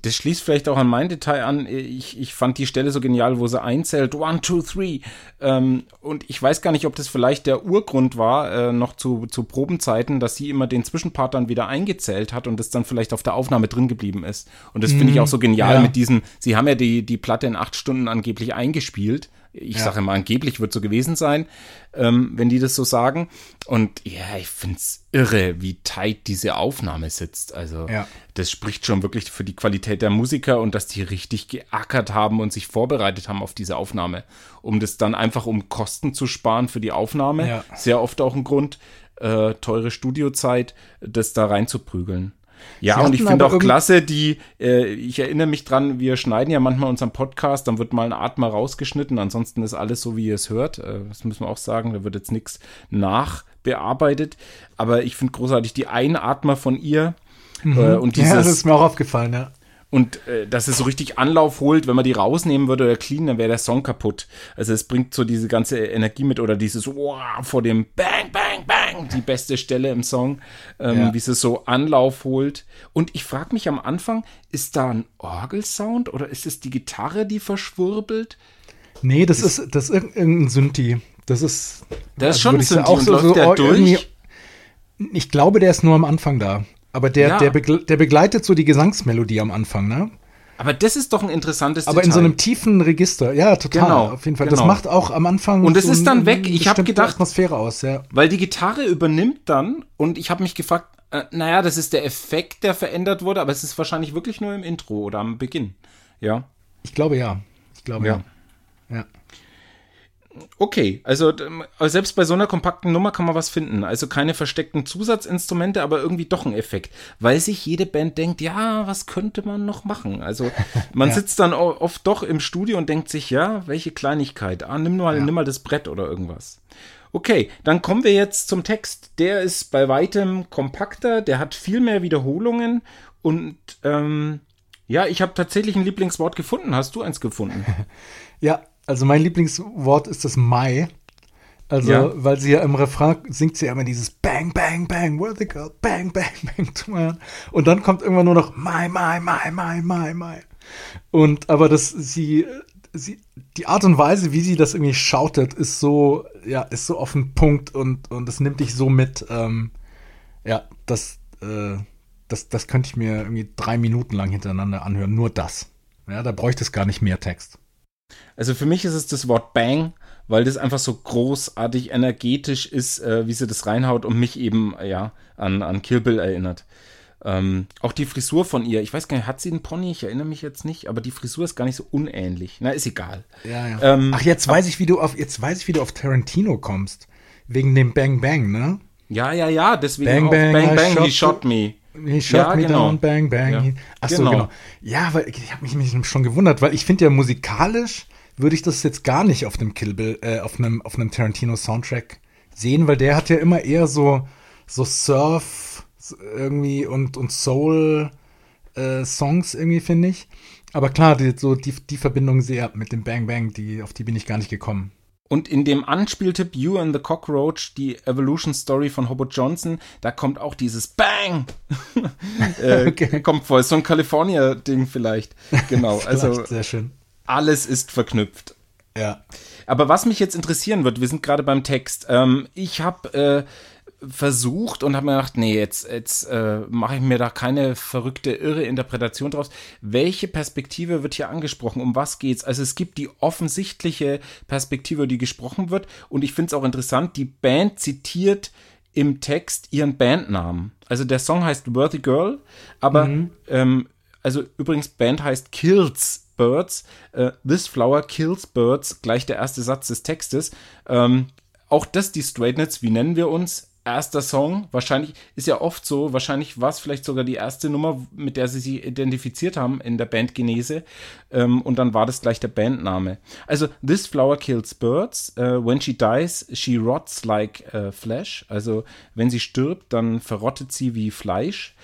Das schließt vielleicht auch an mein Detail an. Ich, ich fand die Stelle so genial, wo sie einzählt, one, two, three. Ähm, und ich weiß gar nicht, ob das vielleicht der Urgrund war, äh, noch zu, zu Probenzeiten, dass sie immer den Zwischenpart dann wieder eingezählt hat und das dann vielleicht auf der Aufnahme drin geblieben ist. Und das finde ich mhm. auch so genial ja. mit diesen, sie haben ja die, die Platte in acht Stunden angeblich eingespielt ich ja. sage immer, angeblich wird so gewesen sein, ähm, wenn die das so sagen. Und ja, ich finde es irre, wie tight diese Aufnahme sitzt. Also ja. das spricht schon wirklich für die Qualität der Musiker und dass die richtig geackert haben und sich vorbereitet haben auf diese Aufnahme, um das dann einfach um Kosten zu sparen für die Aufnahme. Ja. Sehr oft auch ein Grund, äh, teure Studiozeit, das da reinzuprügeln. Ja, und ich finde auch klasse, die, äh, ich erinnere mich dran, wir schneiden ja manchmal unseren Podcast, dann wird mal ein Atmer rausgeschnitten, ansonsten ist alles so, wie ihr es hört. Äh, das müssen wir auch sagen, da wird jetzt nichts nachbearbeitet. Aber ich finde großartig die Einatmer von ihr. Mhm. Äh, und dieses, ja, das ist mir auch aufgefallen, ja. Und äh, dass es so richtig Anlauf holt, wenn man die rausnehmen würde oder clean, dann wäre der Song kaputt. Also es bringt so diese ganze Energie mit oder dieses wow, vor dem Bang, Bang, Bang, die beste Stelle im Song, ähm, ja. wie es so Anlauf holt. Und ich frage mich am Anfang, ist da ein Orgelsound oder ist es die Gitarre, die verschwurbelt? Nee, das ist, ist das ist irgendein Synthi. Das ist. Das ist also schon ein Synthi auch so, so der durch. Ich glaube, der ist nur am Anfang da. Aber der, ja. der, begle der begleitet so die Gesangsmelodie am Anfang, ne? Aber das ist doch ein interessantes Aber Detail. in so einem tiefen Register, ja, total. Genau, auf jeden Fall. Genau. Das macht auch am Anfang. Und es so ist dann weg. Ich habe gedacht, Atmosphäre aus, ja. Weil die Gitarre übernimmt dann und ich habe mich gefragt, äh, naja, das ist der Effekt, der verändert wurde, aber es ist wahrscheinlich wirklich nur im Intro oder am Beginn. Ja. Ich glaube ja. Ich glaube ja. ja. ja okay, also selbst bei so einer kompakten Nummer kann man was finden. Also keine versteckten Zusatzinstrumente, aber irgendwie doch ein Effekt, weil sich jede Band denkt, ja, was könnte man noch machen? Also man ja. sitzt dann oft doch im Studio und denkt sich, ja, welche Kleinigkeit? Ah, nimm mal, ja. nimm mal das Brett oder irgendwas. Okay, dann kommen wir jetzt zum Text. Der ist bei weitem kompakter, der hat viel mehr Wiederholungen und ähm, ja, ich habe tatsächlich ein Lieblingswort gefunden. Hast du eins gefunden? ja, also mein Lieblingswort ist das Mai. Also, Ja. weil sie ja im Refrain singt sie ja immer dieses Bang, Bang, Bang, worthy girl, Bang, Bang, Bang, to my heart. Und dann kommt irgendwann nur noch My, My, My, My, My, My. Und aber das, sie, sie, die Art und Weise, wie sie das irgendwie schautet, ist so, ja, ist so auf den Punkt und, und das nimmt dich so mit. Ähm, ja, das, äh, das, das könnte ich mir irgendwie drei Minuten lang hintereinander anhören. Nur das. Ja, da bräuchte es gar nicht mehr Text. Also für mich ist es das Wort Bang, weil das einfach so großartig energetisch ist, äh, wie sie das reinhaut und mich eben äh, ja an, an Kill Bill erinnert. Ähm, auch die Frisur von ihr, ich weiß gar nicht, hat sie einen Pony? Ich erinnere mich jetzt nicht, aber die Frisur ist gar nicht so unähnlich. Na, ist egal. Ja, ja. Ähm, Ach, jetzt weiß ich, wie du auf, jetzt weiß ich, wie du auf Tarantino kommst. Wegen dem Bang Bang, ne? Ja, ja, ja, deswegen Bang, auch bang, Bang I Bang, shot he shot me. He shot Ja, me genau. down, bang, bang. Ja. He- Ach so, Genau. genau. Ja, weil ich habe mich, mich schon gewundert, weil ich finde ja musikalisch würde ich das jetzt gar nicht auf einem Kill Bill, äh, auf einem, auf einem Tarantino Soundtrack sehen, weil der hat ja immer eher so, so Surf irgendwie und, und Soul äh, Songs irgendwie, finde ich. Aber klar, die, so die, die Verbindung sehr mit dem Bang Bang, die, auf die bin ich gar nicht gekommen. Und in dem Anspieltipp You and the Cockroach, die Evolution Story von Hobo Johnson, da kommt auch dieses Bang. äh, Okay. Kommt vor, ist so ein California-Ding vielleicht. Genau, also sehr schön. alles ist verknüpft. Ja. Aber was mich jetzt interessieren wird, wir sind gerade beim Text. Ähm, ich habe äh, versucht und habe mir gedacht, nee, jetzt, jetzt äh, mache ich mir da keine verrückte, irre Interpretation draus. Welche Perspektive wird hier angesprochen? Um was geht's? Also es gibt die offensichtliche Perspektive, die gesprochen wird. Und ich finde es auch interessant, die Band zitiert im Text ihren Bandnamen. Also der Song heißt Worthy Girl, aber ähm, also übrigens, Band heißt Kills Birds. Äh, This Flower Kills Birds, gleich der erste Satz des Textes. Ähm, auch das, die Straightnets, wie nennen wir uns? Erster Song, wahrscheinlich, ist ja oft so, wahrscheinlich war es vielleicht sogar die erste Nummer, mit der sie sich identifiziert haben in der Bandgenese. Ähm, und dann war das gleich der Bandname. Also, This Flower Kills Birds. Äh, when she dies, she rots like äh, flesh. Also, wenn sie stirbt, dann verrottet sie wie Fleisch.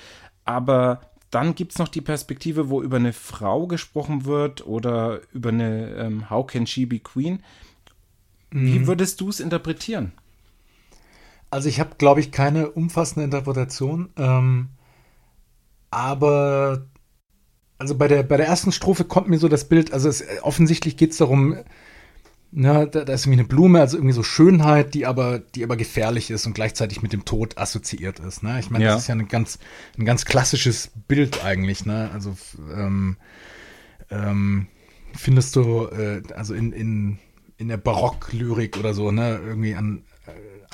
Aber dann gibt es noch die Perspektive, wo über eine Frau gesprochen wird oder über eine ähm, How can she be queen? Wie würdest du es interpretieren? Also ich habe, glaube ich, keine umfassende Interpretation, ähm, aber also bei der, bei der ersten Strophe kommt mir so das Bild, also es, offensichtlich geht es darum, na, da, da ist irgendwie eine Blume, also irgendwie so Schönheit, die aber, die aber gefährlich ist und gleichzeitig mit dem Tod assoziiert ist. Ne? Ich meine, Ja. das ist ja ein ganz, ein ganz klassisches Bild eigentlich. Ne? Also ähm, ähm, findest du, äh, also in, in, in der Barocklyrik oder so, ne, irgendwie an, äh,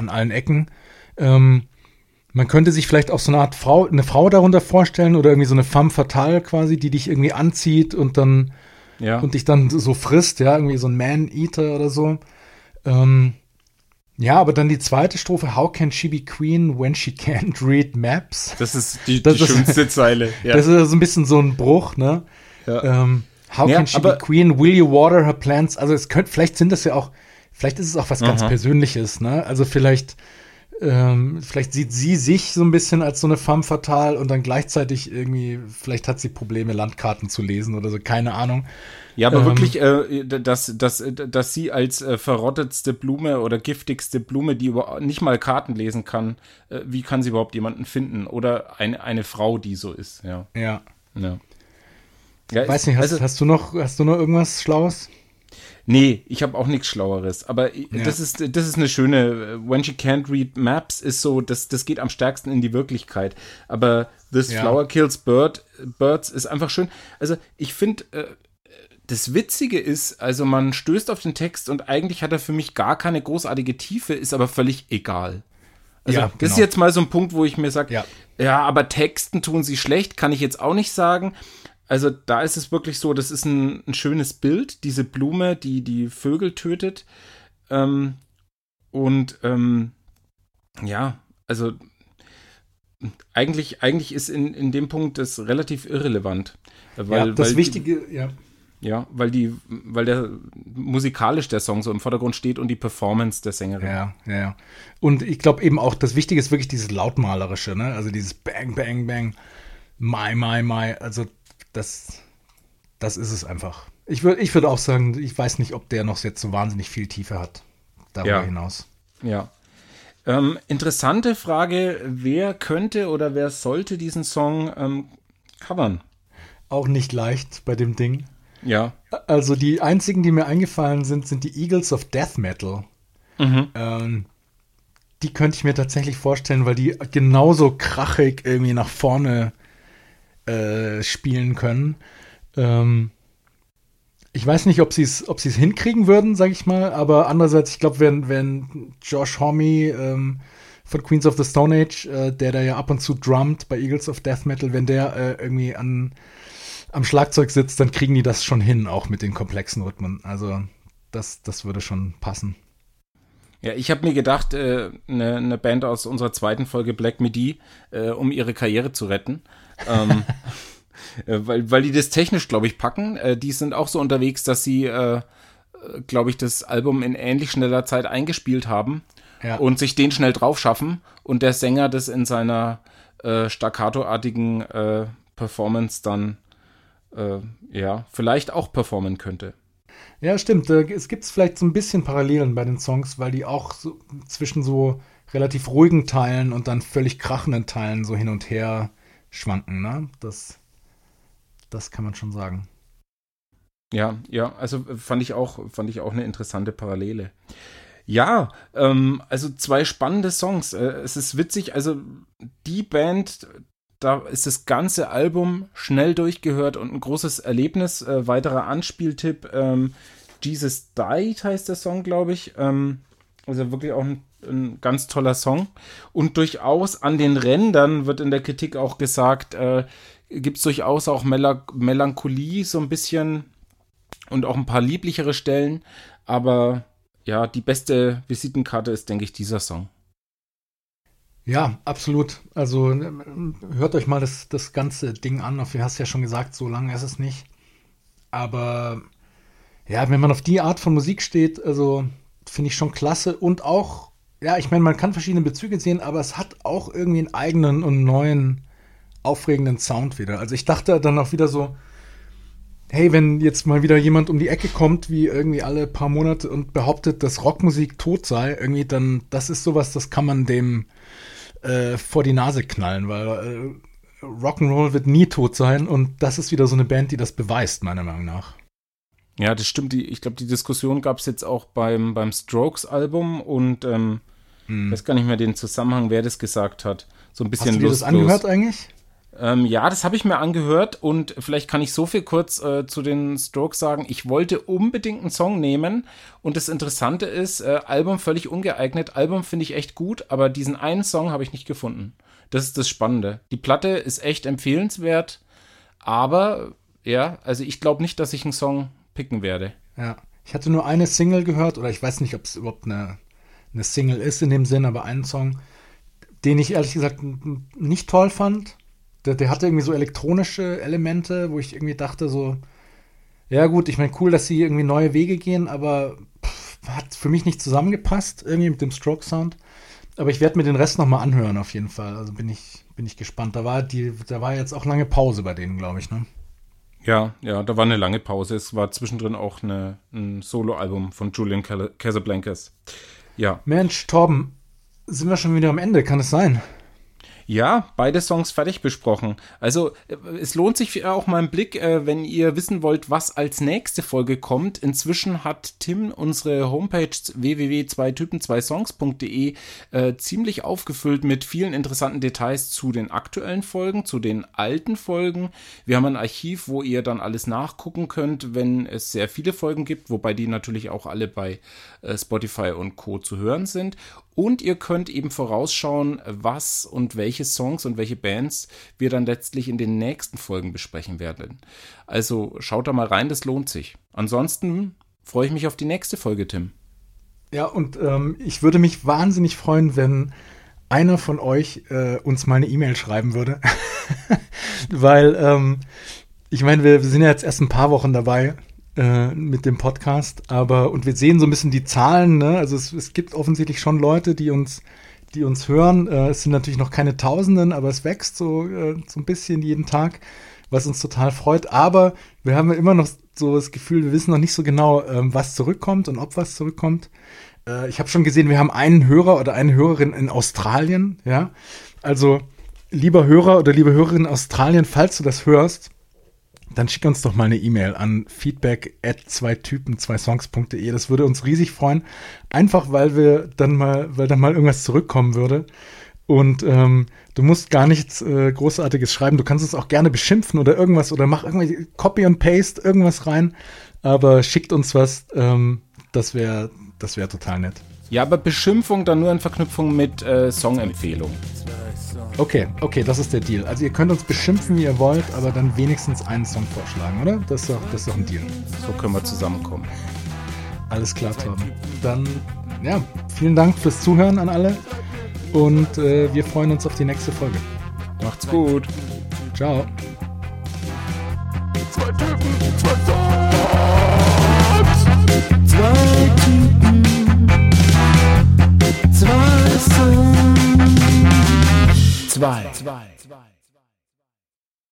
an allen Ecken. Ähm, man könnte sich vielleicht auch so eine Art Frau, eine Frau darunter vorstellen oder irgendwie so eine femme fatale quasi, die dich irgendwie anzieht und dann Ja. und dich dann so frisst, ja, irgendwie so ein Man-Eater oder so. Ähm, ja, aber dann die zweite Strophe, How can she be queen when she can't read maps? das ist die, Das die ist- schönste Zeile. Ja. Das ist so ein bisschen so ein Bruch, ne? Ja. Ähm, how Ja, can she be queen? Will you water her plants? Also es könnte, vielleicht sind das ja auch, vielleicht ist es auch was ganz Aha. Persönliches, ne? Also vielleicht, ähm, vielleicht sieht sie sich so ein bisschen als so eine femme fatale und dann gleichzeitig irgendwie, vielleicht hat sie Probleme, Landkarten zu lesen oder so, keine Ahnung. Ja, aber Ähm, wirklich, äh, dass, dass, dass sie als äh, verrottetste Blume oder giftigste Blume, die nicht mal Karten lesen kann, äh, wie kann sie überhaupt jemanden finden? Oder eine, eine Frau, die so ist, ja. Ja. ja. ja Weiß nicht, hast, also, hast du noch, hast du noch irgendwas Schlaues? Nee, ich habe auch nichts Schlaueres. Aber i- Ja. das, ist, das ist eine schöne, äh, When She Can't Read Maps ist so, das, das geht am stärksten in die Wirklichkeit. Aber This Ja. Flower Kills Bird, Birds ist einfach schön. Also ich finde, äh, das Witzige ist, also man stößt auf den Text und eigentlich hat er für mich gar keine großartige Tiefe, ist aber völlig egal. Also Ja, das genau. ist jetzt mal so ein Punkt, wo ich mir sage, Ja. ja, aber Texten tun sie schlecht, kann ich jetzt auch nicht sagen. Also da ist es wirklich so, das ist ein, ein schönes Bild, diese Blume, die die Vögel tötet. Ähm, und ähm, ja, also eigentlich, eigentlich ist in, in dem Punkt das relativ irrelevant. Weil, ja, das weil Wichtige, ja. Die, ja, weil die, weil der musikalisch der Song so im Vordergrund steht und die Performance der Sängerin. Ja, ja, ja. Und ich glaube eben auch, das Wichtige ist wirklich dieses Lautmalerische, ne? Also dieses Bang, Bang, Bang, My, My, My. Also das, das ist es einfach. Ich würde ich würd auch sagen, ich weiß nicht, ob der noch jetzt so wahnsinnig viel Tiefe hat. Darüber Ja. hinaus. Ja. Ähm, interessante Frage, wer könnte oder wer sollte diesen Song ähm, covern? Auch nicht leicht bei dem Ding. Ja. Also die einzigen, die mir eingefallen sind, sind die Eagles of Death Metal. Mhm. Ähm, die könnte ich mir tatsächlich vorstellen, weil die genauso krachig irgendwie nach vorne äh, spielen können. Ähm, ich weiß nicht, ob sie es ob sie's hinkriegen würden, sag ich mal, aber andererseits, ich glaube, wenn, wenn Josh Homme ähm, von Queens of the Stone Age, äh, der da ja ab und zu drummt bei Eagles of Death Metal, wenn der äh, irgendwie an, am Schlagzeug sitzt, dann kriegen die das schon hin, auch mit den komplexen Rhythmen. Also das, das würde schon passen. Ja, ich habe mir gedacht, eine äh, ne, ne Band aus unserer zweiten Folge Black Midi, äh, um ihre Karriere zu retten. Ähm, äh, weil, weil die das technisch, glaube ich, packen. Äh, die sind auch so unterwegs, dass sie, äh, glaube ich, das Album in ähnlich schneller Zeit eingespielt haben ja. und sich den schnell drauf schaffen und der Sänger das in seiner äh, staccato-artigen äh, Performance dann äh, ja vielleicht auch performen könnte. Ja, stimmt. Es gibt vielleicht so ein bisschen Parallelen bei den Songs, weil die auch so zwischen so relativ ruhigen Teilen und dann völlig krachenden Teilen so hin und her schwanken. Ne? Das das kann man schon sagen. Ja, ja, also fand ich auch, fand ich auch eine interessante Parallele. Ja, ähm, also zwei spannende Songs. Äh, es ist witzig, also die Band, da ist das ganze Album schnell durchgehört und ein großes Erlebnis. Äh, weiterer Anspieltipp, ähm, Jesus Died heißt der Song, glaube ich. Ähm, also wirklich auch ein, ein, ganz toller Song. Und durchaus an den Rändern wird in der Kritik auch gesagt, äh, gibt es durchaus auch Mel Melancholie so ein bisschen und auch ein paar lieblichere Stellen. Aber ja, die beste Visitenkarte ist, denke ich, dieser Song. Ja, absolut. Also hört euch mal das, das ganze Ding an. Du hast ja schon gesagt, so lange ist es nicht. Aber ja, wenn man auf die Art von Musik steht, also finde ich schon klasse. Und auch, ja, ich meine, man kann verschiedene Bezüge sehen, aber es hat auch irgendwie einen eigenen und neuen aufregenden Sound wieder. Also ich dachte dann auch wieder so, hey, wenn jetzt mal wieder jemand um die Ecke kommt, wie irgendwie alle paar Monate und behauptet, dass Rockmusik tot sei, irgendwie dann, das ist sowas, das kann man dem äh, vor die Nase knallen, weil äh, Rock'n'Roll wird nie tot sein und das ist wieder so eine Band, die das beweist, meiner Meinung nach. Ja, das stimmt. Ich glaube, die Diskussion gab es jetzt auch beim, beim Strokes-Album und ähm, hm. weiß gar nicht mehr den Zusammenhang, wer das gesagt hat. So ein bisschen Hast du dir das angehört eigentlich? Ähm, ja, das habe ich mir angehört und vielleicht kann ich so viel kurz äh, zu den Strokes sagen. Ich wollte unbedingt einen Song nehmen und das Interessante ist, äh, Album völlig ungeeignet. Album finde ich echt gut, aber diesen einen Song habe ich nicht gefunden. Das ist das Spannende. Die Platte ist echt empfehlenswert, aber ja, also ich glaube nicht, dass ich einen Song picken werde. Ja, ich hatte nur eine Single gehört oder ich weiß nicht, ob es überhaupt eine, eine Single ist in dem Sinn, aber einen Song, den ich ehrlich gesagt nicht toll fand der, der hatte irgendwie so elektronische Elemente, wo ich irgendwie dachte so, ja gut, ich meine, cool, dass sie irgendwie neue Wege gehen, aber pff, hat für mich nicht zusammengepasst, irgendwie mit dem Stroke-Sound. Aber ich werde mir den Rest nochmal anhören, auf jeden Fall. Also bin ich, bin ich gespannt. Da war, die, da war jetzt auch lange Pause bei denen, glaube ich, ne? Ja, ja, da war eine lange Pause. Es war zwischendrin auch eine, ein Solo-Album von Julian Casablancas. Ja. Mensch, Torben, sind wir schon wieder am Ende? Kann es sein? Ja, beide Songs fertig besprochen. Also äh, es lohnt sich auch mal ein Blick, äh, wenn ihr wissen wollt, was als nächste Folge kommt. Inzwischen hat Tim unsere Homepage www.2typen2songs.de äh, ziemlich aufgefüllt mit vielen interessanten Details zu den aktuellen Folgen, zu den alten Folgen. Wir haben ein Archiv, wo ihr dann alles nachgucken könnt, wenn es sehr viele Folgen gibt, wobei die natürlich auch alle bei äh, Spotify und Co zu hören sind. Und ihr könnt eben vorausschauen, was und welche Songs und welche Bands wir dann letztlich in den nächsten Folgen besprechen werden. Also schaut da mal rein, das lohnt sich. Ansonsten freue ich mich auf die nächste Folge, Tim. Ja, und ähm, ich würde mich wahnsinnig freuen, wenn einer von euch äh, uns mal eine E-Mail schreiben würde. Weil, ähm, ich meine, wir, wir sind ja jetzt erst ein paar Wochen dabei äh, mit dem Podcast, aber und wir sehen so ein bisschen die Zahlen, ne? Also es, es gibt offensichtlich schon Leute, die uns, die uns hören. Äh, es sind natürlich noch keine Tausenden, aber es wächst so, äh, so ein bisschen jeden Tag, was uns total freut. Aber wir haben ja immer noch so das Gefühl, wir wissen noch nicht so genau, ähm, was zurückkommt und ob was zurückkommt. Äh, ich habe schon gesehen, wir haben einen Hörer oder eine Hörerin in Australien. Ja, also lieber Hörer oder liebe Hörerin in Australien, falls du das hörst, dann schick uns doch mal eine E-Mail an feedback at zwei Typen, zwei Songs.de. Das würde uns riesig freuen. Einfach weil wir dann mal, weil dann mal irgendwas zurückkommen würde. Und ähm, du musst gar nichts äh, Großartiges schreiben. Du kannst uns auch gerne beschimpfen oder irgendwas oder mach irgendwie Copy und Paste irgendwas rein. Aber schickt uns was. Ähm, das wäre das wäre total nett. Ja, aber Beschimpfung dann nur in Verknüpfung mit äh, Songempfehlung. Okay, okay, das ist der Deal. Also ihr könnt uns beschimpfen, wie ihr wollt, aber dann wenigstens einen Song vorschlagen, oder? Das ist doch, das ist doch ein Deal. So können wir zusammenkommen. Alles klar, Tom. Dann, ja, vielen Dank fürs Zuhören an alle und äh, wir freuen uns auf die nächste Folge. Macht's gut. Ciao. Zwei Typen, zwei zwei. zwei.